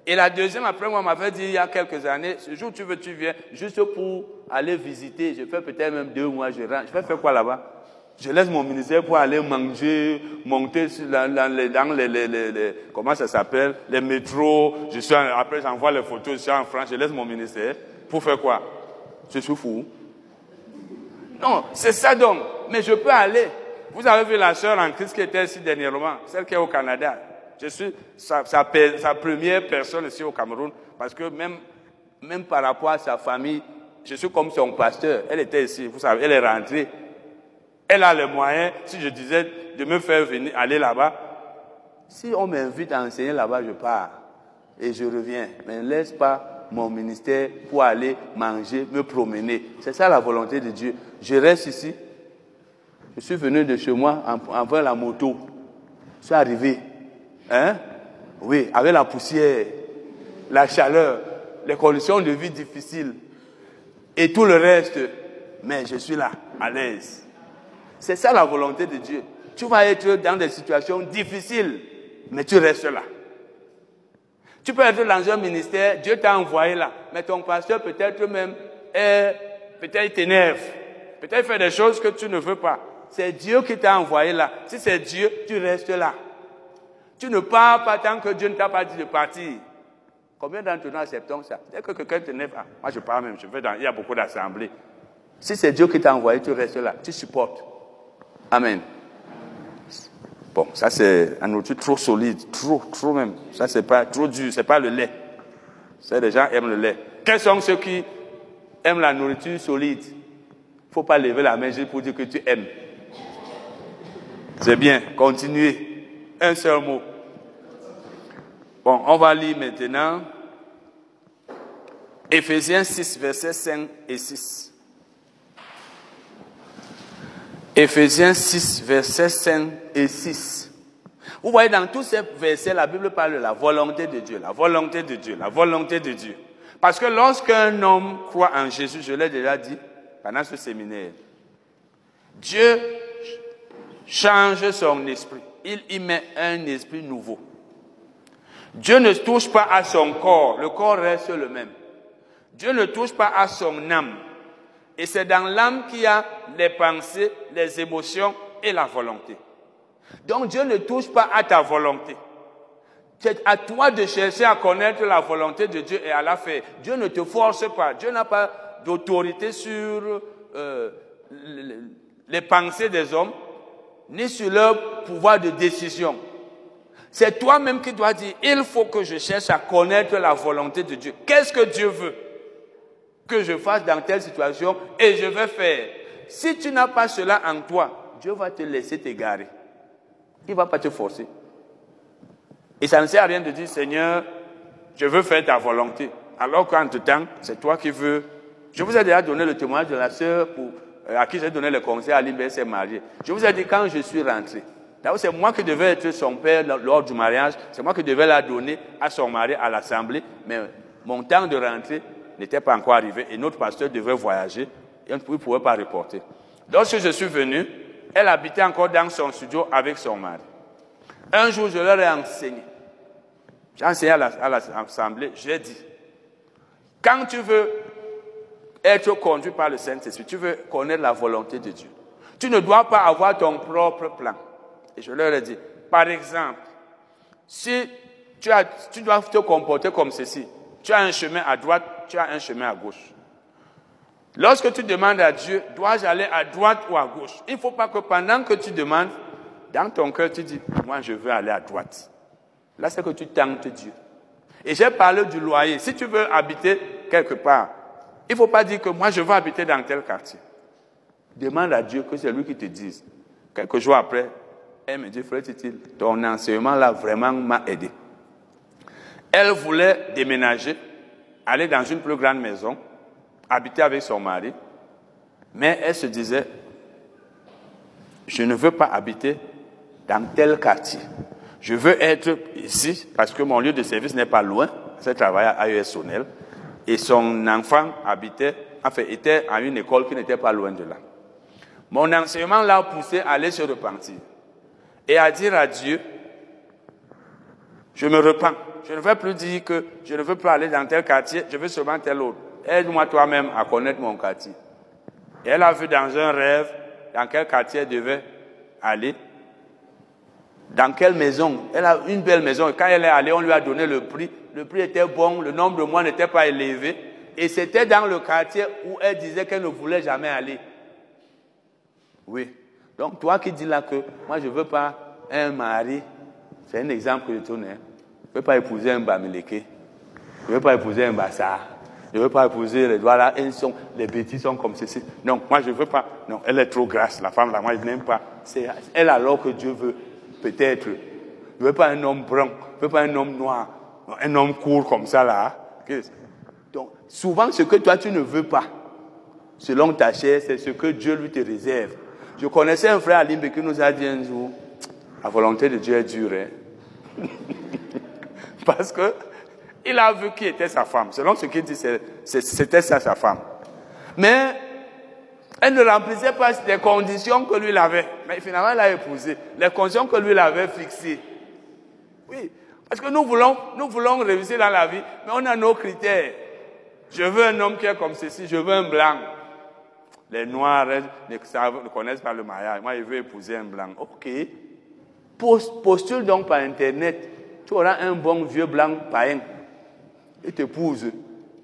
Et la deuxième après moi m'avait dit il y a quelques années, ce jour tu veux, tu viens, juste pour aller visiter. Je fais peut-être même deux mois, je rentre. Je vais faire quoi là-bas? Je laisse mon ministère pour aller manger, monter dans, les, dans les, les, les, comment ça s'appelle, les métros. Je suis après j'envoie les photos, je suis en France, je laisse mon ministère. Pour faire quoi? Je suis fou. Non, c'est ça donc. Mais je peux aller. Vous avez vu la sœur en Christ qui était ici dernièrement, celle qui est au Canada. Je suis sa, sa, première personne ici au Cameroun, parce que même, même par rapport à sa famille, je suis comme son pasteur. Elle était ici, vous savez, elle est rentrée. Elle a les moyens, si je disais de me faire venir, aller là-bas, si on m'invite à enseigner là-bas, je pars et je reviens. Mais ne laisse pas mon ministère pour aller manger, me promener. C'est ça la volonté de Dieu. Je reste ici, je suis venu de chez moi en, la moto. Je suis arrivé. Hein? Oui, avec la poussière, la chaleur, les conditions de vie difficiles et tout le reste. Mais je suis là, à l'aise. C'est ça la volonté de Dieu. Tu vas être dans des situations difficiles, mais tu restes là. Tu peux être dans un ministère, Dieu t'a envoyé là, mais ton pasteur peut-être même peut-être t'énerve, peut-être fait des choses que tu ne veux pas. C'est Dieu qui t'a envoyé là. Si c'est Dieu, tu restes là. Tu ne pars pas tant que Dieu ne t'a pas dit de partir. Combien d'entre nous acceptons ça? Dès que quelqu'un te pas, moi je pars même, je vais dans, il y a beaucoup d'assemblées. Si c'est Dieu qui t'a envoyé, tu restes là, tu supportes. Amen. Bon, ça c'est un nourriture trop solide, trop, trop même. Ça c'est pas trop dur, c'est pas le lait. C'est les gens aiment le lait. Quels sont ceux qui aiment la nourriture solide? Faut pas lever la main juste pour dire que tu aimes. C'est bien, continuez. Un seul mot. Bon, on va lire maintenant Éphésiens 6, versets 5 et 6. Éphésiens 6, versets 5 et 6. Vous voyez, dans tous ces versets, la Bible parle de la volonté de Dieu, la volonté de Dieu, la volonté de Dieu. Parce que lorsqu'un homme croit en Jésus, je l'ai déjà dit, pendant ce séminaire, Dieu change son esprit. Il y met un esprit nouveau. Dieu ne touche pas à son corps, le corps reste le même. Dieu ne touche pas à son âme. Et c'est dans l'âme qu'il y a les pensées, les émotions et la volonté. Donc Dieu ne touche pas à ta volonté. C'est à toi de chercher à connaître la volonté de Dieu et à la faire. Dieu ne te force pas. Dieu n'a pas d'autorité sur euh, les pensées des hommes, ni sur leur pouvoir de décision. C'est toi-même qui dois dire, il faut que je cherche à connaître la volonté de Dieu. Qu'est-ce que Dieu veut? Que je fasse dans telle situation et je vais faire. Si tu n'as pas cela en toi, Dieu va te laisser t'égarer. Il ne va pas te forcer. Et ça ne sert à rien de dire, Seigneur, je veux faire ta volonté. Alors qu'entre-temps, c'est toi qui veux. Je vous ai déjà donné le témoignage de la sœur euh, à qui j'ai donné le conseil à l'IBS s'est mariée. Je vous ai dit, quand je suis rentré, c'est moi qui devais être son père lors du mariage, c'est moi qui devais la donner à son mari à l'assemblée, mais mon temps de rentrer n'était pas encore arrivé et notre pasteur devait voyager et on ne pouvait pas reporter. Lorsque je suis venu, elle habitait encore dans son studio avec son mari. Un jour, je leur ai enseigné. J'ai enseigné à l'Assemblée, j'ai dit, quand tu veux être conduit par le Saint-Esprit, tu veux connaître la volonté de Dieu, tu ne dois pas avoir ton propre plan. Et je leur ai dit, par exemple, si tu, dois te comporter comme ceci, tu as un chemin à droite, tu as un chemin à gauche. Lorsque tu demandes à Dieu, dois-je aller à droite ou à gauche? Il ne faut pas que pendant que tu demandes, dans ton cœur, tu dis, moi je veux aller à droite. Là, c'est que tu tentes Dieu. Et j'ai parlé du loyer. Si tu veux habiter quelque part, il ne faut pas dire que moi je veux habiter dans tel quartier. Demande à Dieu que c'est lui qui te dise. Quelques jours après, elle me dit, frère Titi, ton enseignement là vraiment m'a aidé. Elle voulait déménager, aller dans une plus grande maison, habiter avec son mari, mais elle se disait, je ne veux pas habiter dans tel quartier. Je veux être ici parce que mon lieu de service n'est pas loin. C'est travaillé à AES. Et son enfant habitait, enfin, était à une école qui n'était pas loin de là. Mon enseignement l'a poussé à aller se repentir. et à dire à Dieu, je me repens. Je ne veux plus dire que je ne veux pas aller dans tel quartier, je veux seulement tel autre. Aide-moi toi-même à connaître mon quartier. Et elle a vu dans un rêve dans quel quartier elle devait aller. Dans quelle maison? Elle a une belle maison. Et quand elle est allée, on lui a donné le prix. Le prix était bon, le nombre de mois n'était pas élevé. Et c'était dans le quartier où elle disait qu'elle ne voulait jamais aller. Oui. Donc toi qui dis là que moi je ne veux pas un mari, c'est un exemple que je tourne. Je ne veux pas épouser un Bamileke. Je ne veux pas épouser un Bassar. Je ne veux pas épouser les doigts là. Sont, les bêtises sont comme ceci. Non, moi je ne veux pas. Non, elle est trop grasse, la femme là. Moi je n'aime pas. C'est elle alors que Dieu veut. Peut-être. Je ne veux pas un homme brun. Je ne veux pas un homme noir. Un homme court comme ça là. Donc, souvent ce que toi tu ne veux pas, selon ta chair, c'est ce que Dieu lui te réserve. Je connaissais un frère à Limbe qui nous a dit un jour, la volonté de Dieu est dure. Hein. Parce que il a vu qui était sa femme. Selon ce qu'il dit, c'était ça sa femme. Mais elle ne remplissait pas les conditions que lui avait. Mais finalement, elle a épousé. Les conditions que lui avait fixées. Oui. Parce que nous voulons, nous voulons réussir dans la vie, mais on a nos critères. Je veux un homme qui est comme ceci, je veux un blanc. Les noirs ne, connaissent pas le mariage. Moi, je veux épouser un blanc. Ok. Postule donc par Internet. Tu auras un bon vieux blanc païen il t'épouse,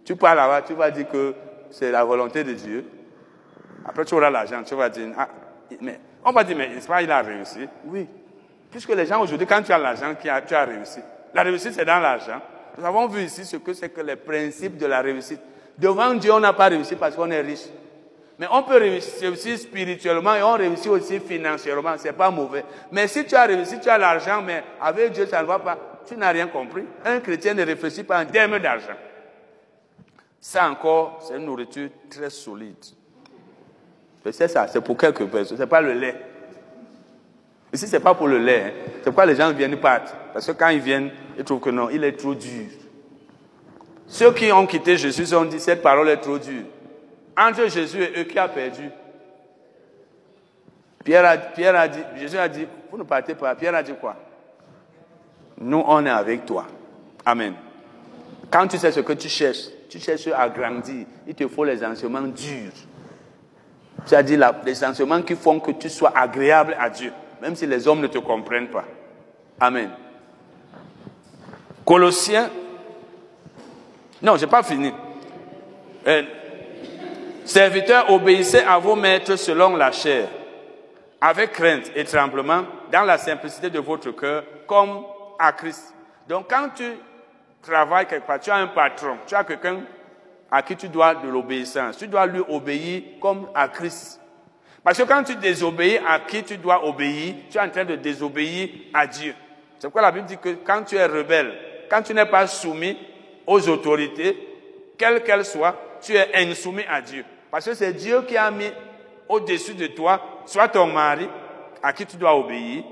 tu pars là-bas, tu vas dire que c'est la volonté de Dieu. Après, tu auras l'argent, tu vas dire, ah, mais on va dire, mais pas, il a réussi Oui. Puisque les gens aujourd'hui, quand tu as l'argent, tu as réussi. La réussite, c'est dans l'argent. Nous avons vu ici ce que c'est que les principes de la réussite. Devant Dieu, on n'a pas réussi parce qu'on est riche. Mais on peut réussir aussi spirituellement et on réussit aussi financièrement. C'est pas mauvais. Mais si tu as réussi, tu as l'argent, mais avec Dieu, ça ne va pas tu n'as rien compris. Un chrétien ne réfléchit pas en termes d'argent. Ça encore, c'est une nourriture très solide. C'est ça, c'est pour quelques personnes, c'est pas le lait. Ici, c'est pas pour le lait. Hein. C'est pourquoi les gens viennent pas. Parce que quand ils viennent, ils trouvent que non, il est trop dur. Ceux qui ont quitté Jésus ont dit cette parole est trop dure. Entre Jésus et eux, qui a perdu? Pierre a, Pierre a dit, Jésus a dit, vous ne partez pas. Pierre a dit quoi? Nous, on est avec toi. Amen. Quand tu sais ce que tu cherches, tu cherches à grandir, il te faut les enseignements durs. C'est-à-dire les enseignements qui font que tu sois agréable à Dieu, même si les hommes ne te comprennent pas. Amen. Colossiens. Non, je n'ai pas fini. Euh, serviteurs, obéissez à vos maîtres selon la chair, avec crainte et tremblement, dans la simplicité de votre cœur, comme à Christ. Donc quand tu travailles quelque part, tu as un patron, tu as quelqu'un à qui tu dois de l'obéissance. Tu dois lui obéir comme à Christ. Parce que quand tu désobéis à qui tu dois obéir, tu es en train de désobéir à Dieu. C'est pourquoi la Bible dit que quand tu es rebelle, quand tu n'es pas soumis aux autorités, quelles qu'elles soient, tu es insoumis à Dieu. Parce que c'est Dieu qui a mis au-dessus de toi, soit ton mari, à qui tu dois obéir,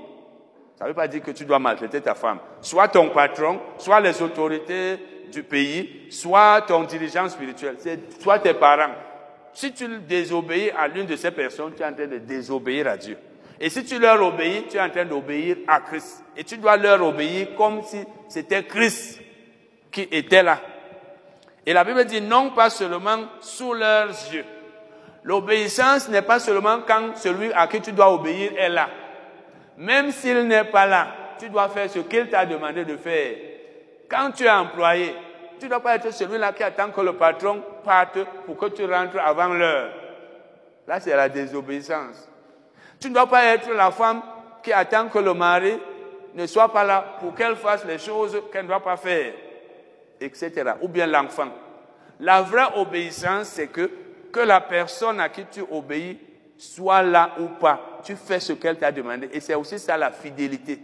ça ne veut pas dire que tu dois maltraiter ta femme. Soit ton patron, soit les autorités du pays, soit ton dirigeant spirituel, soit tes parents. Si tu désobéis à l'une de ces personnes, tu es en train de désobéir à Dieu. Et si tu leur obéis, tu es en train d'obéir à Christ. Et tu dois leur obéir comme si c'était Christ qui était là. Et la Bible dit non pas seulement sous leurs yeux. L'obéissance n'est pas seulement quand celui à qui tu dois obéir est là. Même s'il n'est pas là, tu dois faire ce qu'il t'a demandé de faire. Quand tu es employé, tu ne dois pas être celui-là qui attend que le patron parte pour que tu rentres avant l'heure. Là, c'est la désobéissance. Tu ne dois pas être la femme qui attend que le mari ne soit pas là pour qu'elle fasse les choses qu'elle ne doit pas faire, etc. Ou bien l'enfant. La vraie obéissance, c'est que, que la personne à qui tu obéis soit là ou pas, tu fais ce qu'elle t'a demandé. Et c'est aussi ça la fidélité.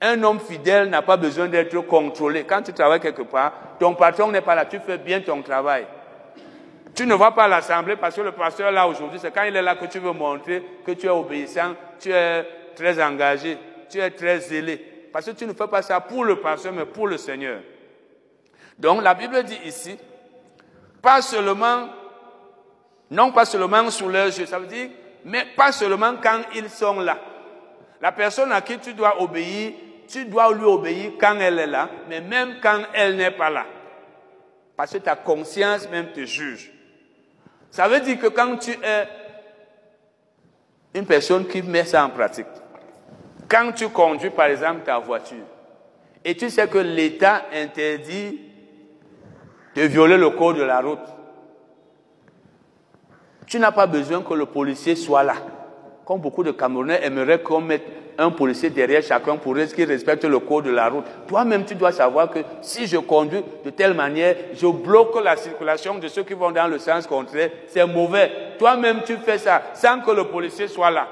Un homme fidèle n'a pas besoin d'être contrôlé. Quand tu travailles quelque part, ton patron n'est pas là, tu fais bien ton travail. Tu ne vas pas à l'assemblée parce que le pasteur là aujourd'hui, c'est quand il est là que tu veux montrer que tu es obéissant, tu es très engagé, tu es très zélé. Parce que tu ne fais pas ça pour le pasteur, mais pour le Seigneur. Donc la Bible dit ici, pas seulement non pas seulement sous leurs yeux, ça veut dire, mais pas seulement quand ils sont là. La personne à qui tu dois obéir, tu dois lui obéir quand elle est là, mais même quand elle n'est pas là. Parce que ta conscience même te juge. Ça veut dire que quand tu es une personne qui met ça en pratique, quand tu conduis par exemple ta voiture, et tu sais que l'État interdit de violer le code de la route, tu n'as pas besoin que le policier soit là. Comme beaucoup de Camerounais aimeraient qu'on mette un policier derrière chacun pour qu'il respecte le code de la route. Toi-même, tu dois savoir que si je conduis de telle manière, je bloque la circulation de ceux qui vont dans le sens contraire. C'est mauvais. Toi-même, tu fais ça sans que le policier soit là.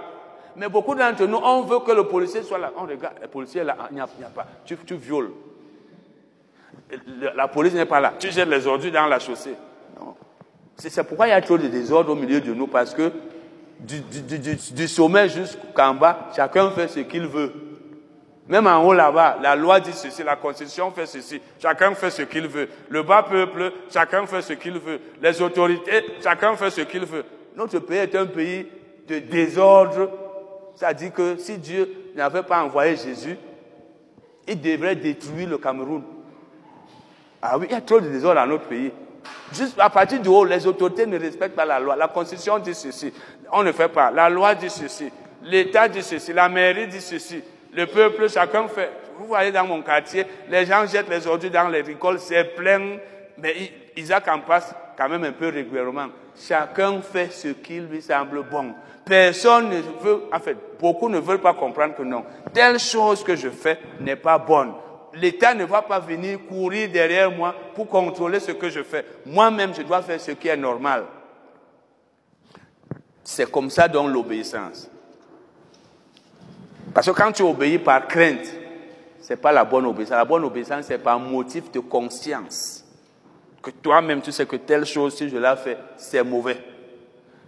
Mais beaucoup d'entre nous, on veut que le policier soit là. On regarde, le policier est là, il n'y a, pas. Tu, tu violes. La police n'est pas là. Tu jettes les ordures dans la chaussée. C'est pourquoi il y a trop de désordre au milieu de nous, parce que du, du, du, du sommet jusqu'en bas, chacun fait ce qu'il veut. Même en haut là-bas, la loi dit ceci, la constitution fait ceci, chacun fait ce qu'il veut. Le bas peuple, chacun fait ce qu'il veut. Les autorités, chacun fait ce qu'il veut. Notre pays est un pays de désordre. Ça dit que si Dieu n'avait pas envoyé Jésus, il devrait détruire le Cameroun. Ah oui, il y a trop de désordre dans notre pays. Juste à partir du haut, les autorités ne respectent pas la loi. La Constitution dit ceci. On ne fait pas. La loi dit ceci. L'État dit ceci. La mairie dit ceci. Le peuple, chacun fait. Vous voyez dans mon quartier, les gens jettent les ordures dans les récoltes, c'est plein. Mais Isaac en passe quand même un peu régulièrement. Chacun fait ce qui lui semble bon. Personne ne veut, en fait, beaucoup ne veulent pas comprendre que non. Telle chose que je fais n'est pas bonne l'État ne va pas venir courir derrière moi pour contrôler ce que je fais. Moi-même, je dois faire ce qui est normal. C'est comme ça dans l'obéissance. Parce que quand tu obéis par crainte, ce n'est pas la bonne obéissance. La bonne obéissance, c'est par motif de conscience. Que toi-même, tu sais que telle chose, si je la fais, c'est mauvais.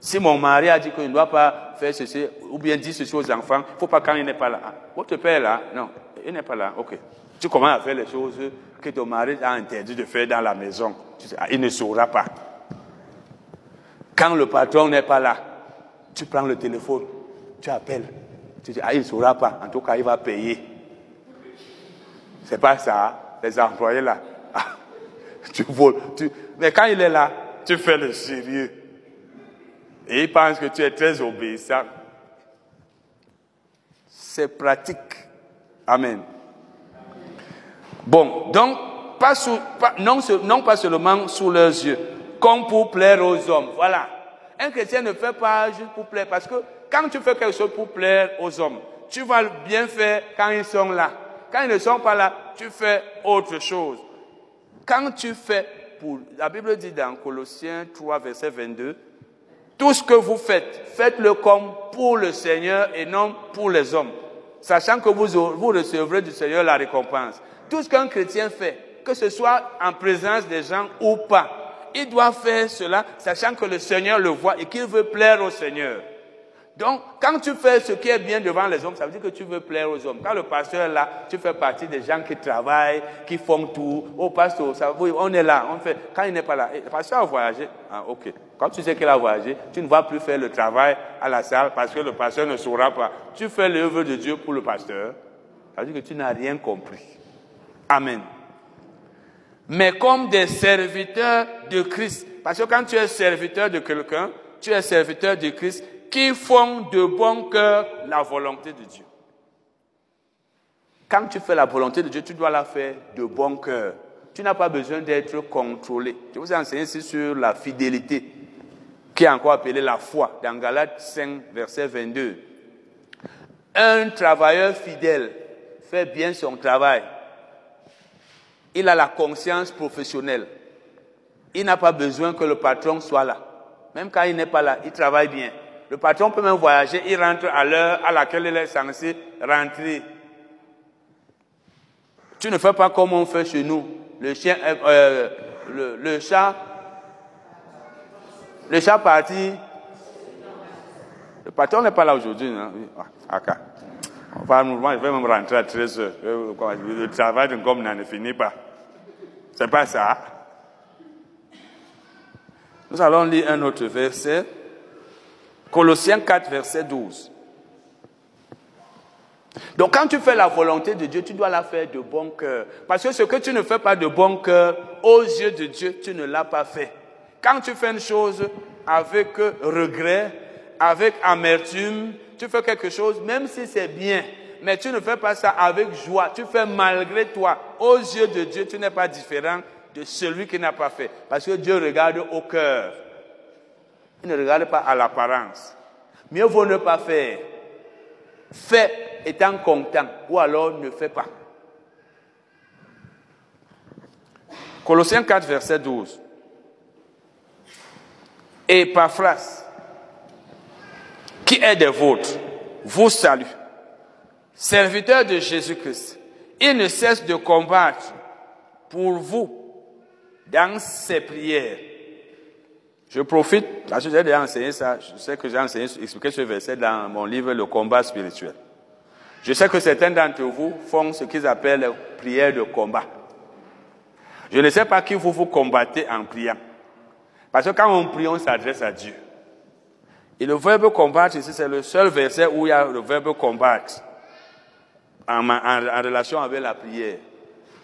Si mon mari a dit qu'il ne doit pas faire ceci, ou bien dit ceci aux enfants, il ne faut pas quand il n'est pas là. Ah, votre père est là? Non, il n'est pas là. Ok. Tu commences à faire les choses que ton mari a interdit de faire dans la maison. Il ne saura pas. Quand le patron n'est pas là, tu prends le téléphone, tu appelles. Tu dis, ah, il ne saura pas. En tout cas, il va payer. C'est pas ça, les employés là. Ah, tu voles. Mais quand il est là, tu fais le sérieux. Et il pense que tu es très obéissant. C'est pratique. Amen. Bon, donc, pas non, pas seulement sous leurs yeux, comme pour plaire aux hommes. Voilà. Un chrétien ne fait pas juste pour plaire, parce que quand tu fais quelque chose pour plaire aux hommes, tu vas bien faire quand ils sont là. Quand ils ne sont pas là, tu fais autre chose. Quand tu fais pour, la Bible dit dans Colossiens 3, verset 22, tout ce que vous faites, faites-le comme pour le Seigneur et non pour les hommes, sachant que vous recevrez du Seigneur la récompense. Tout ce qu'un chrétien fait, que ce soit en présence des gens ou pas, il doit faire cela sachant que le Seigneur le voit et qu'il veut plaire au Seigneur. Donc, quand tu fais ce qui est bien devant les hommes, ça veut dire que tu veux plaire aux hommes. Quand le pasteur est là, tu fais partie des gens qui travaillent, qui font tout. Oh, pasteur, ça, oui, on est là, on fait. Quand il n'est pas là, eh, le pasteur a voyagé. Ah, ok. Quand tu sais qu'il a voyagé, tu ne vas plus faire le travail à la salle parce que le pasteur ne saura pas. Tu fais l'œuvre de Dieu pour le pasteur. Ça veut dire que tu n'as rien compris. Amen. Mais comme des serviteurs de Christ. Parce que quand tu es serviteur de quelqu'un, tu es serviteur de Christ qui font de bon cœur la volonté de Dieu. Quand tu fais la volonté de Dieu, tu dois la faire de bon cœur. Tu n'as pas besoin d'être contrôlé. Je vous ai enseigné ici sur la fidélité, qui est encore appelée la foi, dans Galates 5, verset 22. Un travailleur fidèle fait bien son travail il a la conscience professionnelle. Il n'a pas besoin que le patron soit là. Même quand il n'est pas là, il travaille bien. Le patron peut même voyager, il rentre à l'heure à laquelle il est censé rentrer. Tu ne fais pas comme on fait chez nous. Le chien, euh, euh, le, chat, le chat parti. Le patron n'est pas là aujourd'hui. Hein? Ah, on va, je vais même rentrer à 13 heures. Le travail d'un gomme ne finit pas. C'est pas ça. Nous allons lire un autre verset. Colossiens 4, verset 12. Donc quand tu fais la volonté de Dieu, tu dois la faire de bon cœur. Parce que ce que tu ne fais pas de bon cœur, aux yeux de Dieu, tu ne l'as pas fait. Quand tu fais une chose avec regret, avec amertume, tu fais quelque chose, même si c'est bien, mais tu ne fais pas ça avec joie, tu fais malgré toi. Aux yeux de Dieu, tu n'es pas différent de celui qui n'a pas fait. Parce que Dieu regarde au cœur. Il ne regarde pas à l'apparence. Mieux vaut ne pas faire. Fais étant content ou alors ne fais pas. Colossiens 4, verset 12. Et Paphras, qui est des vôtres, vous salue. Serviteur de Jésus-Christ, il ne cesse de combattre pour vous dans ses prières. Je profite, parce que j'ai déjà enseigné ça, je sais que j'ai enseigné, expliqué ce verset dans mon livre Le combat spirituel. Je sais que certains d'entre vous font ce qu'ils appellent prière de combat. Je ne sais pas qui vous vous combattez en priant. Parce que quand on prie, on s'adresse à Dieu. Et le verbe combattre ici, c'est le seul verset où il y a le verbe combattre en, en relation avec la prière.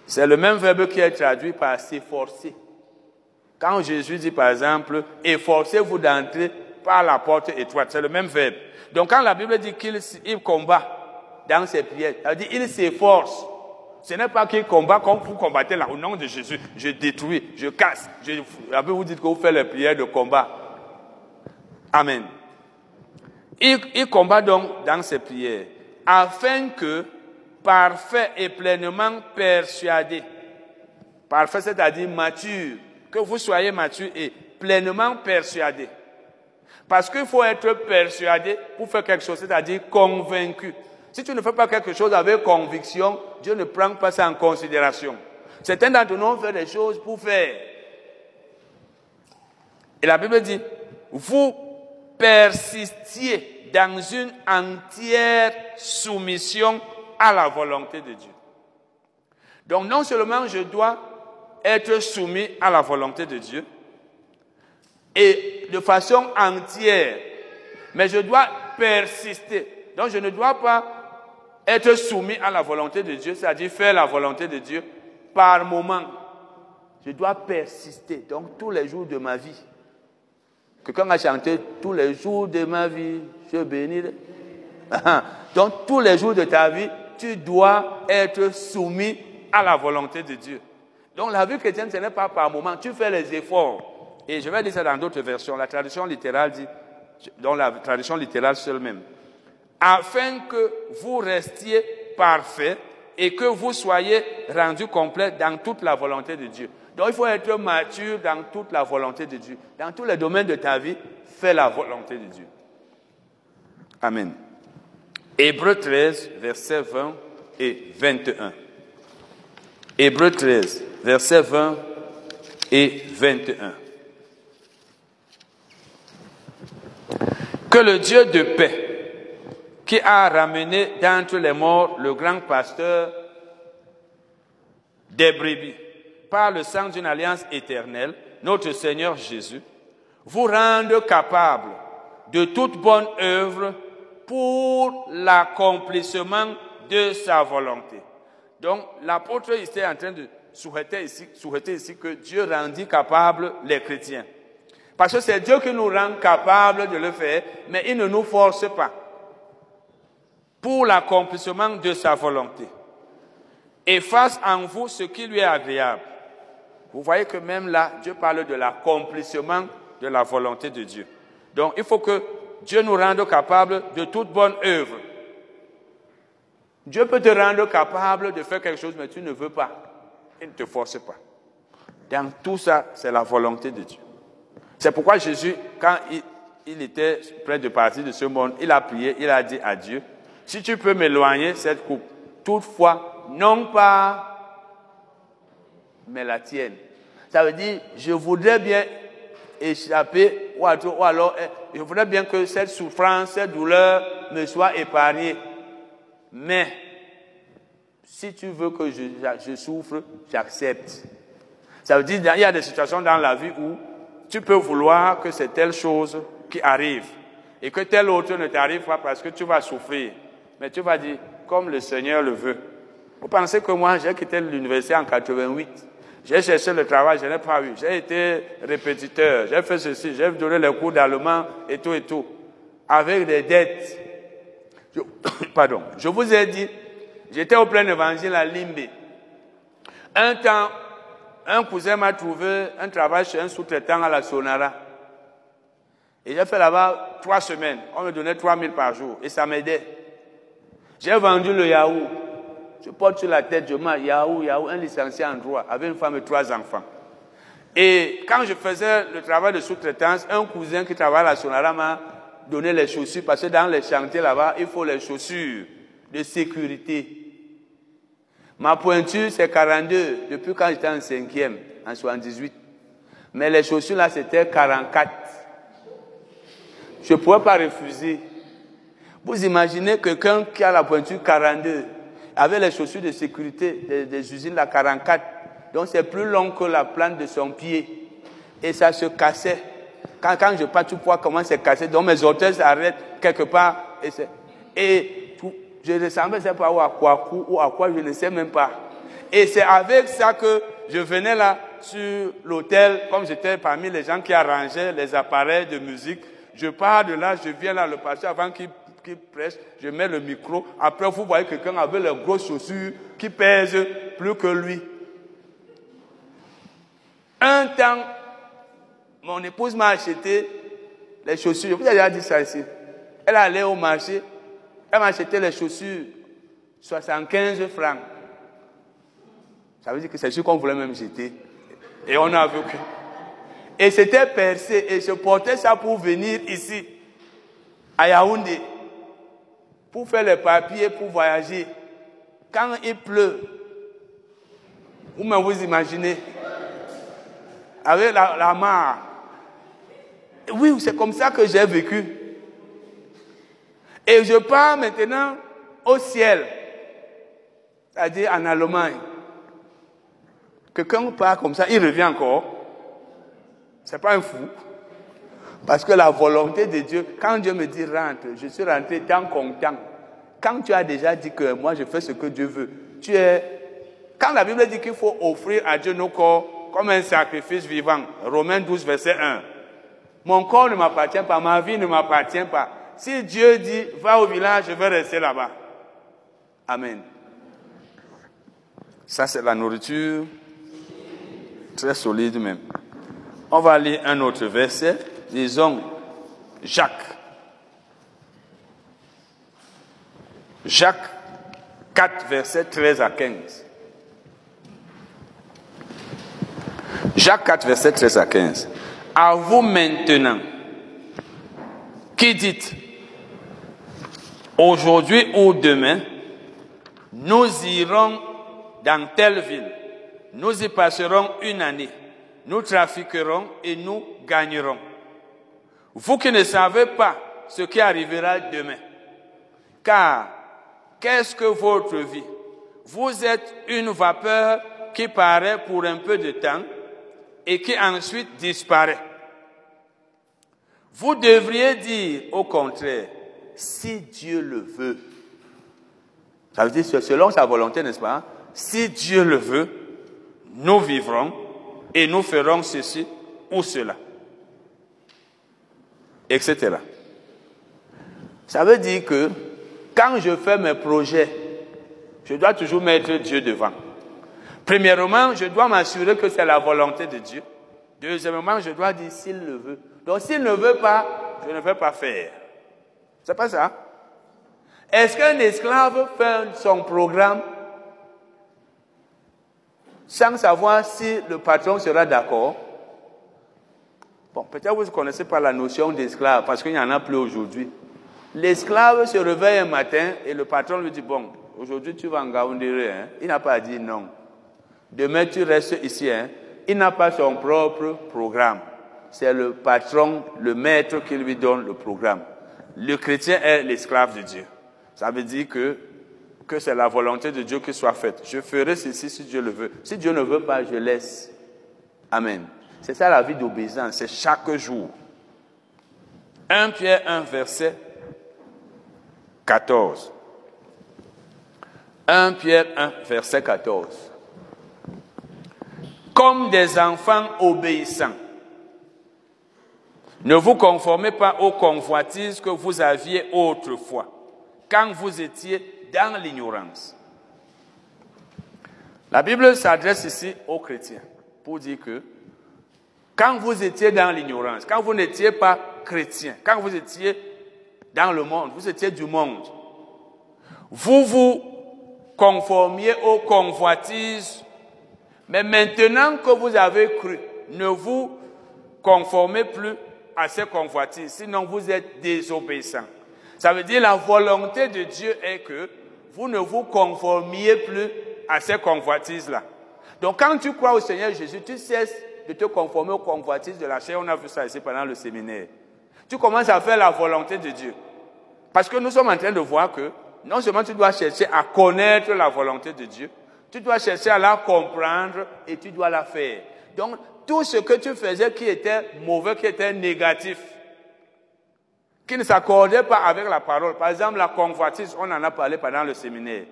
C'est le même verbe qui est traduit par s'efforcer. Quand Jésus dit par exemple, efforcez-vous d'entrer par la porte étroite, c'est le même verbe. Donc quand la Bible dit qu'il combat dans ses prières, elle dit il s'efforce. Ce n'est pas qu'il combat comme vous combattez là au nom de Jésus. Je détruis, je casse. Je, vous dit que vous faites les prières de combat. Amen. Il, combat donc dans ses prières afin que, parfait et pleinement persuadé, parfait c'est-à-dire mature, que vous soyez mature et pleinement persuadé. Parce qu'il faut être persuadé pour faire quelque chose, c'est-à-dire convaincu. Si tu ne fais pas quelque chose avec conviction, Dieu ne prend pas ça en considération. Certains d'entre nous font des choses pour faire. Et la Bible dit, vous persistiez dans une entière soumission à la volonté de Dieu. Donc non seulement je dois être soumis à la volonté de Dieu, et de façon entière, mais je dois persister. Donc je ne dois pas être soumis à la volonté de Dieu, c'est-à-dire faire la volonté de Dieu par moment. Je dois persister, donc tous les jours de ma vie. Quelqu'un a chanté tous les jours de ma vie, je bénis. Donc tous les jours de ta vie, tu dois être soumis à la volonté de Dieu. Donc la vie chrétienne, ce n'est pas par moment, tu fais les efforts. Et je vais dire ça dans d'autres versions. La tradition littérale dit, dans la tradition littérale seule même, afin que vous restiez parfait et que vous soyez rendu complet dans toute la volonté de Dieu. Donc il faut être mature dans toute la volonté de Dieu. Dans tous les domaines de ta vie, fais la volonté de Dieu. Amen. Hébreu 13, versets 20 et 21. Hébreu 13, versets 20 et 21. Que le Dieu de paix, qui a ramené d'entre les morts le grand pasteur des brebis par le sang d'une alliance éternelle, notre Seigneur Jésus, vous rende capable de toute bonne œuvre pour l'accomplissement de sa volonté. Donc, l'apôtre était en train de souhaiter ici, souhaiter ici que Dieu rendit capable les chrétiens. Parce que c'est Dieu qui nous rend capable de le faire, mais il ne nous force pas pour l'accomplissement de sa volonté. Et fasse en vous ce qui lui est agréable. Vous voyez que même là, Dieu parle de l'accomplissement de la volonté de Dieu. Donc il faut que Dieu nous rende capables de toute bonne œuvre. Dieu peut te rendre capable de faire quelque chose, mais tu ne veux pas. Il ne te force pas. Dans tout ça, c'est la volonté de Dieu. C'est pourquoi Jésus, quand il, il était près de partir de ce monde, il a prié, il a dit à Dieu, si tu peux m'éloigner cette coupe, toutefois, non pas, mais la tienne. Ça veut dire, je voudrais bien échapper, ou alors, eh, je voudrais bien que cette souffrance, cette douleur me soit épargnée. Mais, si tu veux que je, je souffre, j'accepte. Ça veut dire, il y a des situations dans la vie où tu peux vouloir que c'est telle chose qui arrive et que telle autre ne t'arrive pas parce que tu vas souffrir. Mais tu vas dire, comme le Seigneur le veut. Vous pensez que moi, j'ai quitté l'université en 88. J'ai cherché le travail, je n'ai pas eu. J'ai été répétiteur, j'ai fait ceci, j'ai donné les cours d'allemand et tout et tout. Avec des dettes. pardon. Je vous ai dit, j'étais au plein évangile à Limbe. Un temps, un cousin m'a trouvé un travail chez un sous-traitant à la Sonara. Et j'ai fait là-bas trois semaines. On me donnait 3 000 par jour et ça m'aidait. J'ai vendu le Yahoo. Je porte sur la tête, je mets Yahoo, Yahoo, un licencié en droit, avec une femme et trois enfants. Et quand je faisais le travail de sous-traitance, un cousin qui travaille à Sonara m'a donné les chaussures, parce que dans les chantiers là-bas, il faut les chaussures de sécurité. Ma pointure, c'est 42, depuis quand j'étais en cinquième, en 78. Mais les chaussures là, c'était 44. Je ne pouvais pas refuser. Vous imaginez quelqu'un qui a la pointure 42, avec les chaussures de sécurité des, usines à 44. Donc c'est plus long que la plante de son pied. Et ça se cassait. Quand, je pas, tu vois comment c'est cassé. Donc mes orteils s'arrêtent quelque part. Et, et je ne sais pas où à quoi, ou à quoi, je ne sais même pas. Et c'est avec ça que je venais là sur l'hôtel, comme j'étais parmi les gens qui arrangeaient les appareils de musique. Je pars de là, je viens là, le pasteur, avant qu'il prêche, je mets le micro. Après, vous voyez quelqu'un avec les grosses chaussures qui pèsent plus que lui. Un temps, mon épouse m'a acheté les chaussures. Je vous ai déjà dit ça ici. Elle allait au marché, elle m'a acheté les chaussures 75 francs. Ça veut dire que c'est sûr qu'on voulait même jeter. Et on a vu que et c'était percé. Et je portais ça pour venir ici, à Yaoundé, pour faire les papiers, pour voyager. Quand il pleut, vous me vous imaginez, avec la, la mare. Oui, c'est comme ça que j'ai vécu. Et je pars maintenant au ciel, c'est-à-dire en Allemagne. Quelqu'un part comme ça, il revient encore. C'est pas un fou. Parce que la volonté de Dieu, quand Dieu me dit rentre, je suis rentré tant content. Quand tu as déjà dit que moi je fais ce que Dieu veut, tu es. Quand la Bible dit qu'il faut offrir à Dieu nos corps comme un sacrifice vivant, Romains 12, verset 1. Mon corps ne m'appartient pas, ma vie ne m'appartient pas. Si Dieu dit va au village, je vais rester là-bas. Amen. Ça, c'est la nourriture très solide même. On va lire un autre verset. Disons Jacques. Jacques 4, verset 13 à 15. Jacques 4, verset 13 à 15. À vous maintenant, qui dites, aujourd'hui ou demain, nous irons dans telle ville, nous y passerons une année nous trafiquerons et nous gagnerons. Vous qui ne savez pas ce qui arrivera demain. Car qu'est-ce que votre vie? Vous êtes une vapeur qui paraît pour un peu de temps et qui ensuite disparaît. Vous devriez dire au contraire, si Dieu le veut. Ça veut dire selon sa volonté, n'est-ce pas? Si Dieu le veut, nous vivrons et nous ferons ceci ou cela, etc. Ça veut dire que quand je fais mes projets, je dois toujours mettre Dieu devant. Premièrement, je dois m'assurer que c'est la volonté de Dieu. Deuxièmement, je dois dire s'il le veut. Donc s'il ne veut pas, je ne vais pas faire. C'est pas ça? Est-ce qu'un esclave fait son programme sans savoir si le patron sera d'accord? Bon, peut-être vous ne connaissez pas la notion d'esclave, parce qu'il n'y en a plus aujourd'hui. L'esclave se réveille un matin et le patron lui dit, bon, aujourd'hui tu vas en Gaoundéré. Hein? Il n'a pas dit non. Demain tu restes ici. Hein? Il n'a pas son propre programme. C'est le patron, le maître qui lui donne le programme. Le chrétien est l'esclave de Dieu. Ça veut dire que que c'est la volonté de Dieu qui soit faite. Je ferai ceci si Dieu le veut. Si Dieu ne veut pas, je laisse. Amen. C'est ça la vie d'obéissance, c'est chaque jour. 1 Pierre 1, verset 14. 1 Pierre 1, verset 14. Comme des enfants obéissants, ne vous conformez pas aux convoitises que vous aviez autrefois, quand vous étiez dans l'ignorance. La Bible s'adresse ici aux chrétiens pour dire que quand vous étiez dans l'ignorance, quand vous n'étiez pas chrétien, quand vous étiez dans le monde, vous étiez du monde, vous vous conformiez aux convoitises, mais maintenant que vous avez cru, ne vous conformez plus à ces convoitises, sinon vous êtes désobéissant. Ça veut dire la volonté de Dieu est que vous ne vous conformiez plus à ces convoitises-là. Donc quand tu crois au Seigneur Jésus, tu cesses de te conformer aux convoitises de la chair. On a vu ça ici pendant le séminaire. Tu commences à faire la volonté de Dieu. Parce que nous sommes en train de voir que non seulement tu dois chercher à connaître la volonté de Dieu, tu dois chercher à la comprendre et tu dois la faire. Donc, tout ce que tu faisais qui était mauvais, qui était négatif, qui ne s'accordait pas avec la parole, par exemple la convoitise, on en a parlé pendant le séminaire.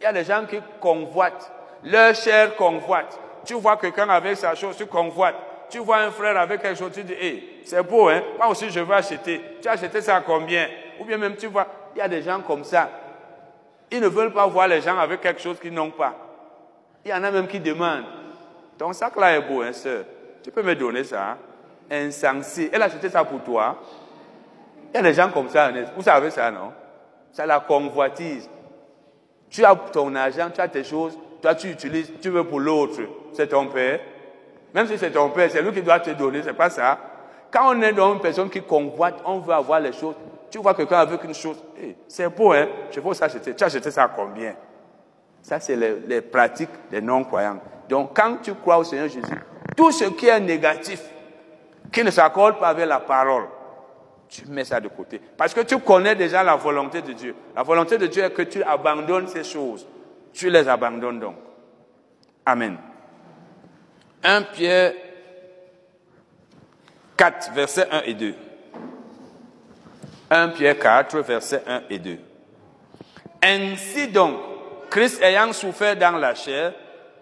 Il y a des gens qui convoitent, leur chair convoite. Tu vois quelqu'un avec sa chose, tu convoites. Tu vois un frère avec quelque chose, tu dis, hé, c'est beau, hein, moi aussi je veux acheter. Tu as acheté ça combien? Ou bien même tu vois, il y a des gens comme ça. Ils ne veulent pas voir les gens avec quelque chose qu'ils n'ont pas. Il y en a même qui demandent. Ton sac là est beau, hein, sœur. Tu peux me donner ça hein? Insensé. Elle a acheté ça pour toi. Il y a des gens comme ça. Vous savez ça, non? C'est la convoitise. Tu as ton argent, tu as tes choses, toi tu utilises, tu veux pour l'autre. C'est ton père. Même si c'est ton père, c'est lui qui doit te donner, c'est pas ça. Quand on est dans une personne qui convoite, on veut avoir les choses. Tu vois quelqu'un avec une chose, c'est beau, hein, je veux s'acheter. Tu as acheté ça à combien? Ça, c'est les, pratiques des non-croyants. Donc, quand tu crois au Seigneur Jésus, tout ce qui est négatif, qui ne s'accorde pas avec la parole, tu mets ça de côté. Parce que tu connais déjà la volonté de Dieu. La volonté de Dieu est que tu abandonnes ces choses. Tu les abandonnes donc. Amen. 1 Pierre 4, versets 1 et 2. 1 Pierre 4, versets 1 et 2. Ainsi donc, Christ ayant souffert dans la chair,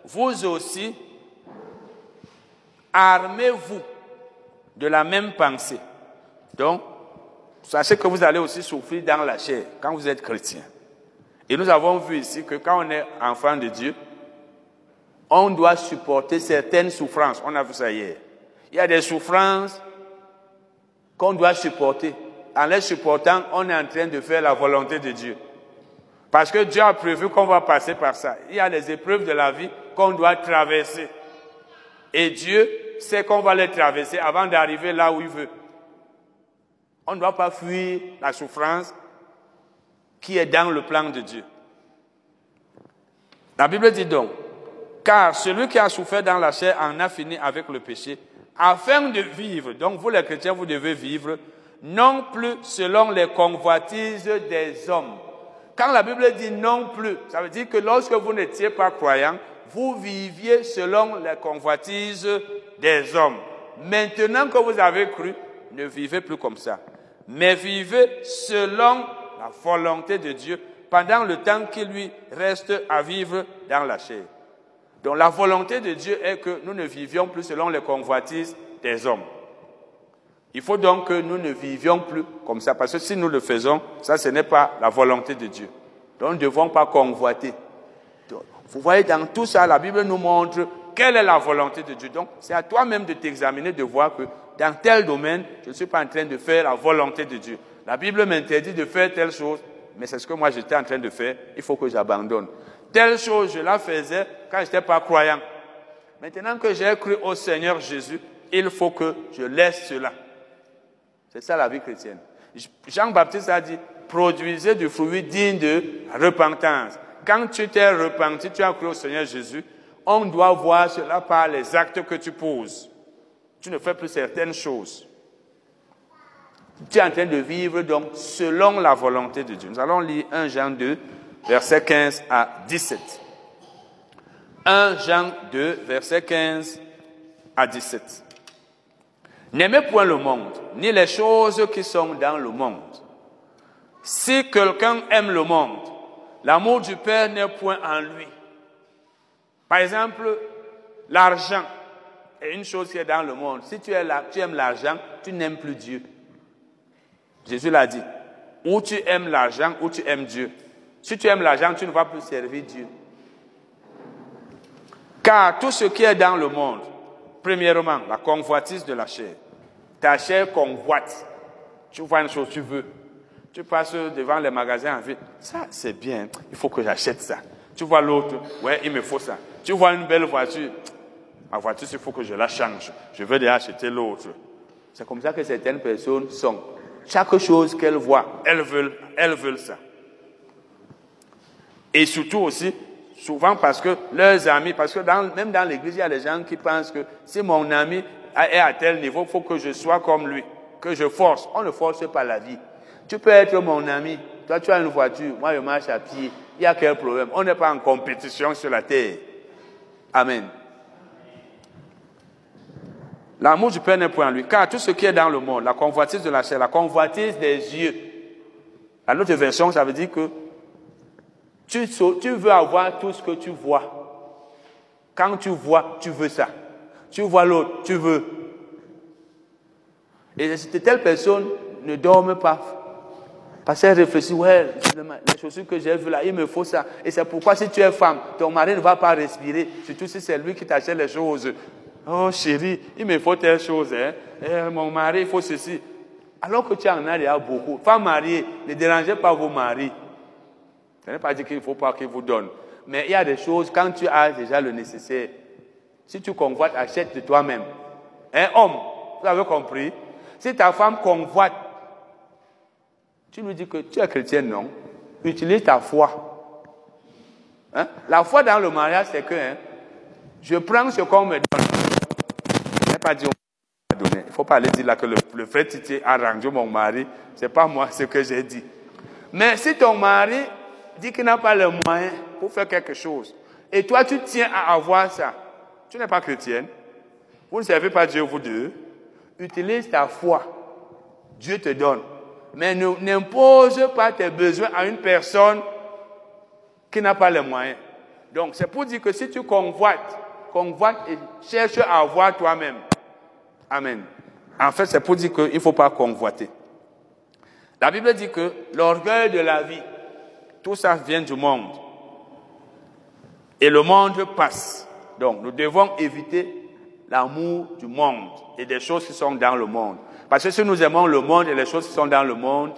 vous aussi, armez-vous de la même pensée. Donc, sachez que vous allez aussi souffrir dans la chair quand vous êtes chrétien. Et nous avons vu ici que quand on est enfant de Dieu, on doit supporter certaines souffrances. On a vu ça hier. Il y a des souffrances qu'on doit supporter. En les supportant, on est en train de faire la volonté de Dieu. Parce que Dieu a prévu qu'on va passer par ça. Il y a des épreuves de la vie qu'on doit traverser. Et Dieu sait qu'on va les traverser avant d'arriver là où il veut. On ne doit pas fuir la souffrance qui est dans le plan de Dieu. La Bible dit donc, car celui qui a souffert dans la chair en a fini avec le péché, afin de vivre. Donc vous les chrétiens, vous devez vivre non plus selon les convoitises des hommes. Quand la Bible dit non plus, ça veut dire que lorsque vous n'étiez pas croyant, vous viviez selon les convoitises des hommes. Maintenant que vous avez cru, ne vivez plus comme ça, mais vivez selon la volonté de Dieu pendant le temps qui lui reste à vivre dans la chair. Donc la volonté de Dieu est que nous ne vivions plus selon les convoitises des hommes. Il faut donc que nous ne vivions plus comme ça, parce que si nous le faisons, ça ce n'est pas la volonté de Dieu. Donc nous ne devons pas convoiter. vous voyez, dans tout ça, la Bible nous montre quelle est la volonté de Dieu. Donc c'est à toi-même de t'examiner, de voir que dans tel domaine, je ne suis pas en train de faire la volonté de Dieu. La Bible m'interdit de faire telle chose, mais c'est ce que moi j'étais en train de faire, il faut que j'abandonne. Telle chose, je la faisais quand je n'étais pas croyant. Maintenant que j'ai cru au Seigneur Jésus, il faut que je laisse cela. C'est ça la vie chrétienne. Jean-Baptiste a dit, produisez du fruit digne de repentance. Quand tu t'es repenti, tu as cru au Seigneur Jésus, on doit voir cela par les actes que tu poses. Tu ne fais plus certaines choses. Tu es en train de vivre donc selon la volonté de Dieu. Nous allons lire 1 Jean 2, versets 15 à 17. 1 Jean 2, versets 15 à 17. N'aimez point le monde, ni les choses qui sont dans le monde. Si quelqu'un aime le monde, L'amour du Père n'est point en lui. Par exemple, l'argent est une chose qui est dans le monde. Si tu, tu aimes l'argent, tu n'aimes plus Dieu. Jésus l'a dit. Ou tu aimes l'argent, ou tu aimes Dieu. Si tu aimes l'argent, tu ne vas plus servir Dieu. Car tout ce qui est dans le monde, premièrement, la convoitise de la chair. Ta chair convoite. Tu vois une chose, tu veux. Tu passes devant les magasins en ville. Ça, c'est bien. Il faut que j'achète ça. Tu vois l'autre. Ouais, il me faut ça. Tu vois une belle voiture. Ma voiture, il faut que je la change. Je veux déjà acheter l'autre. C'est comme ça que certaines personnes sont. Chaque chose qu'elles voient, elles veulent, elles veulent ça. Et surtout aussi, souvent parce que leurs amis, parce que même dans l'église, il y a des gens qui pensent que si mon ami est à tel niveau, il faut que je sois comme lui, que je force. On ne force pas la vie. Tu peux être mon ami. Toi, tu as une voiture. Moi, je marche à pied. Il y a quel problème? On n'est pas en compétition sur la terre. Amen. L'amour du Père n'est point en lui. Car tout ce qui est dans le monde, la convoitise de la chair, la convoitise des yeux. À l'autre version, ça veut dire que tu, veux avoir tout ce que tu vois. Quand tu vois, tu veux ça. Tu vois l'autre, tu veux. Et telle personne ne dorme pas. Parce qu'elle réfléchit, ouais, les chaussures que j'ai vues là, il me faut ça. Et c'est pourquoi si tu es femme, ton mari ne va pas respirer, surtout si c'est lui qui t'achète les choses. Oh chérie, il me faut telle chose, hein. Eh, mon mari, il faut ceci. Alors que tu en as déjà beaucoup. Femme mariée, ne dérangez pas vos maris. Ce n'est pas dire qu'il ne faut pas qu'il vous donne. Mais il y a des choses, quand tu as déjà le nécessaire, si tu convoites, achète de toi-même. Un homme, vous avez compris? Si ta femme convoite, tu lui dis que tu es chrétien, non? Utilise ta foi. Hein? La foi dans le mariage, c'est que hein, je prends ce qu'on me donne. Je n'ai pas dit. Il ne faut pas aller dire là que le, le frère Titi a rendu mon mari. Ce n'est pas moi ce que j'ai dit. Mais si ton mari dit qu'il n'a pas le moyen pour faire quelque chose, et toi tu tiens à avoir ça, tu n'es pas chrétienne, vous ne servez pas Dieu, vous deux, utilise ta foi. Dieu te donne. Mais n'impose pas tes besoins à une personne qui n'a pas les moyens. Donc, c'est pour dire que si tu convoites, convoite et cherche à avoir toi-même. Amen. En fait, c'est pour dire qu'il ne faut pas convoiter. La Bible dit que l'orgueil de la vie, tout ça vient du monde. Et le monde passe. Donc, nous devons éviter l'amour du monde et des choses qui sont dans le monde. Parce que si nous aimons le monde et les choses qui sont dans le monde,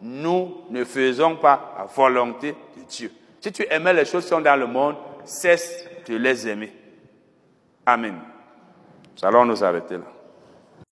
nous ne faisons pas la volonté de Dieu. Si tu aimais les choses qui sont dans le monde, cesse de les aimer. Amen. Nous allons nous arrêter là.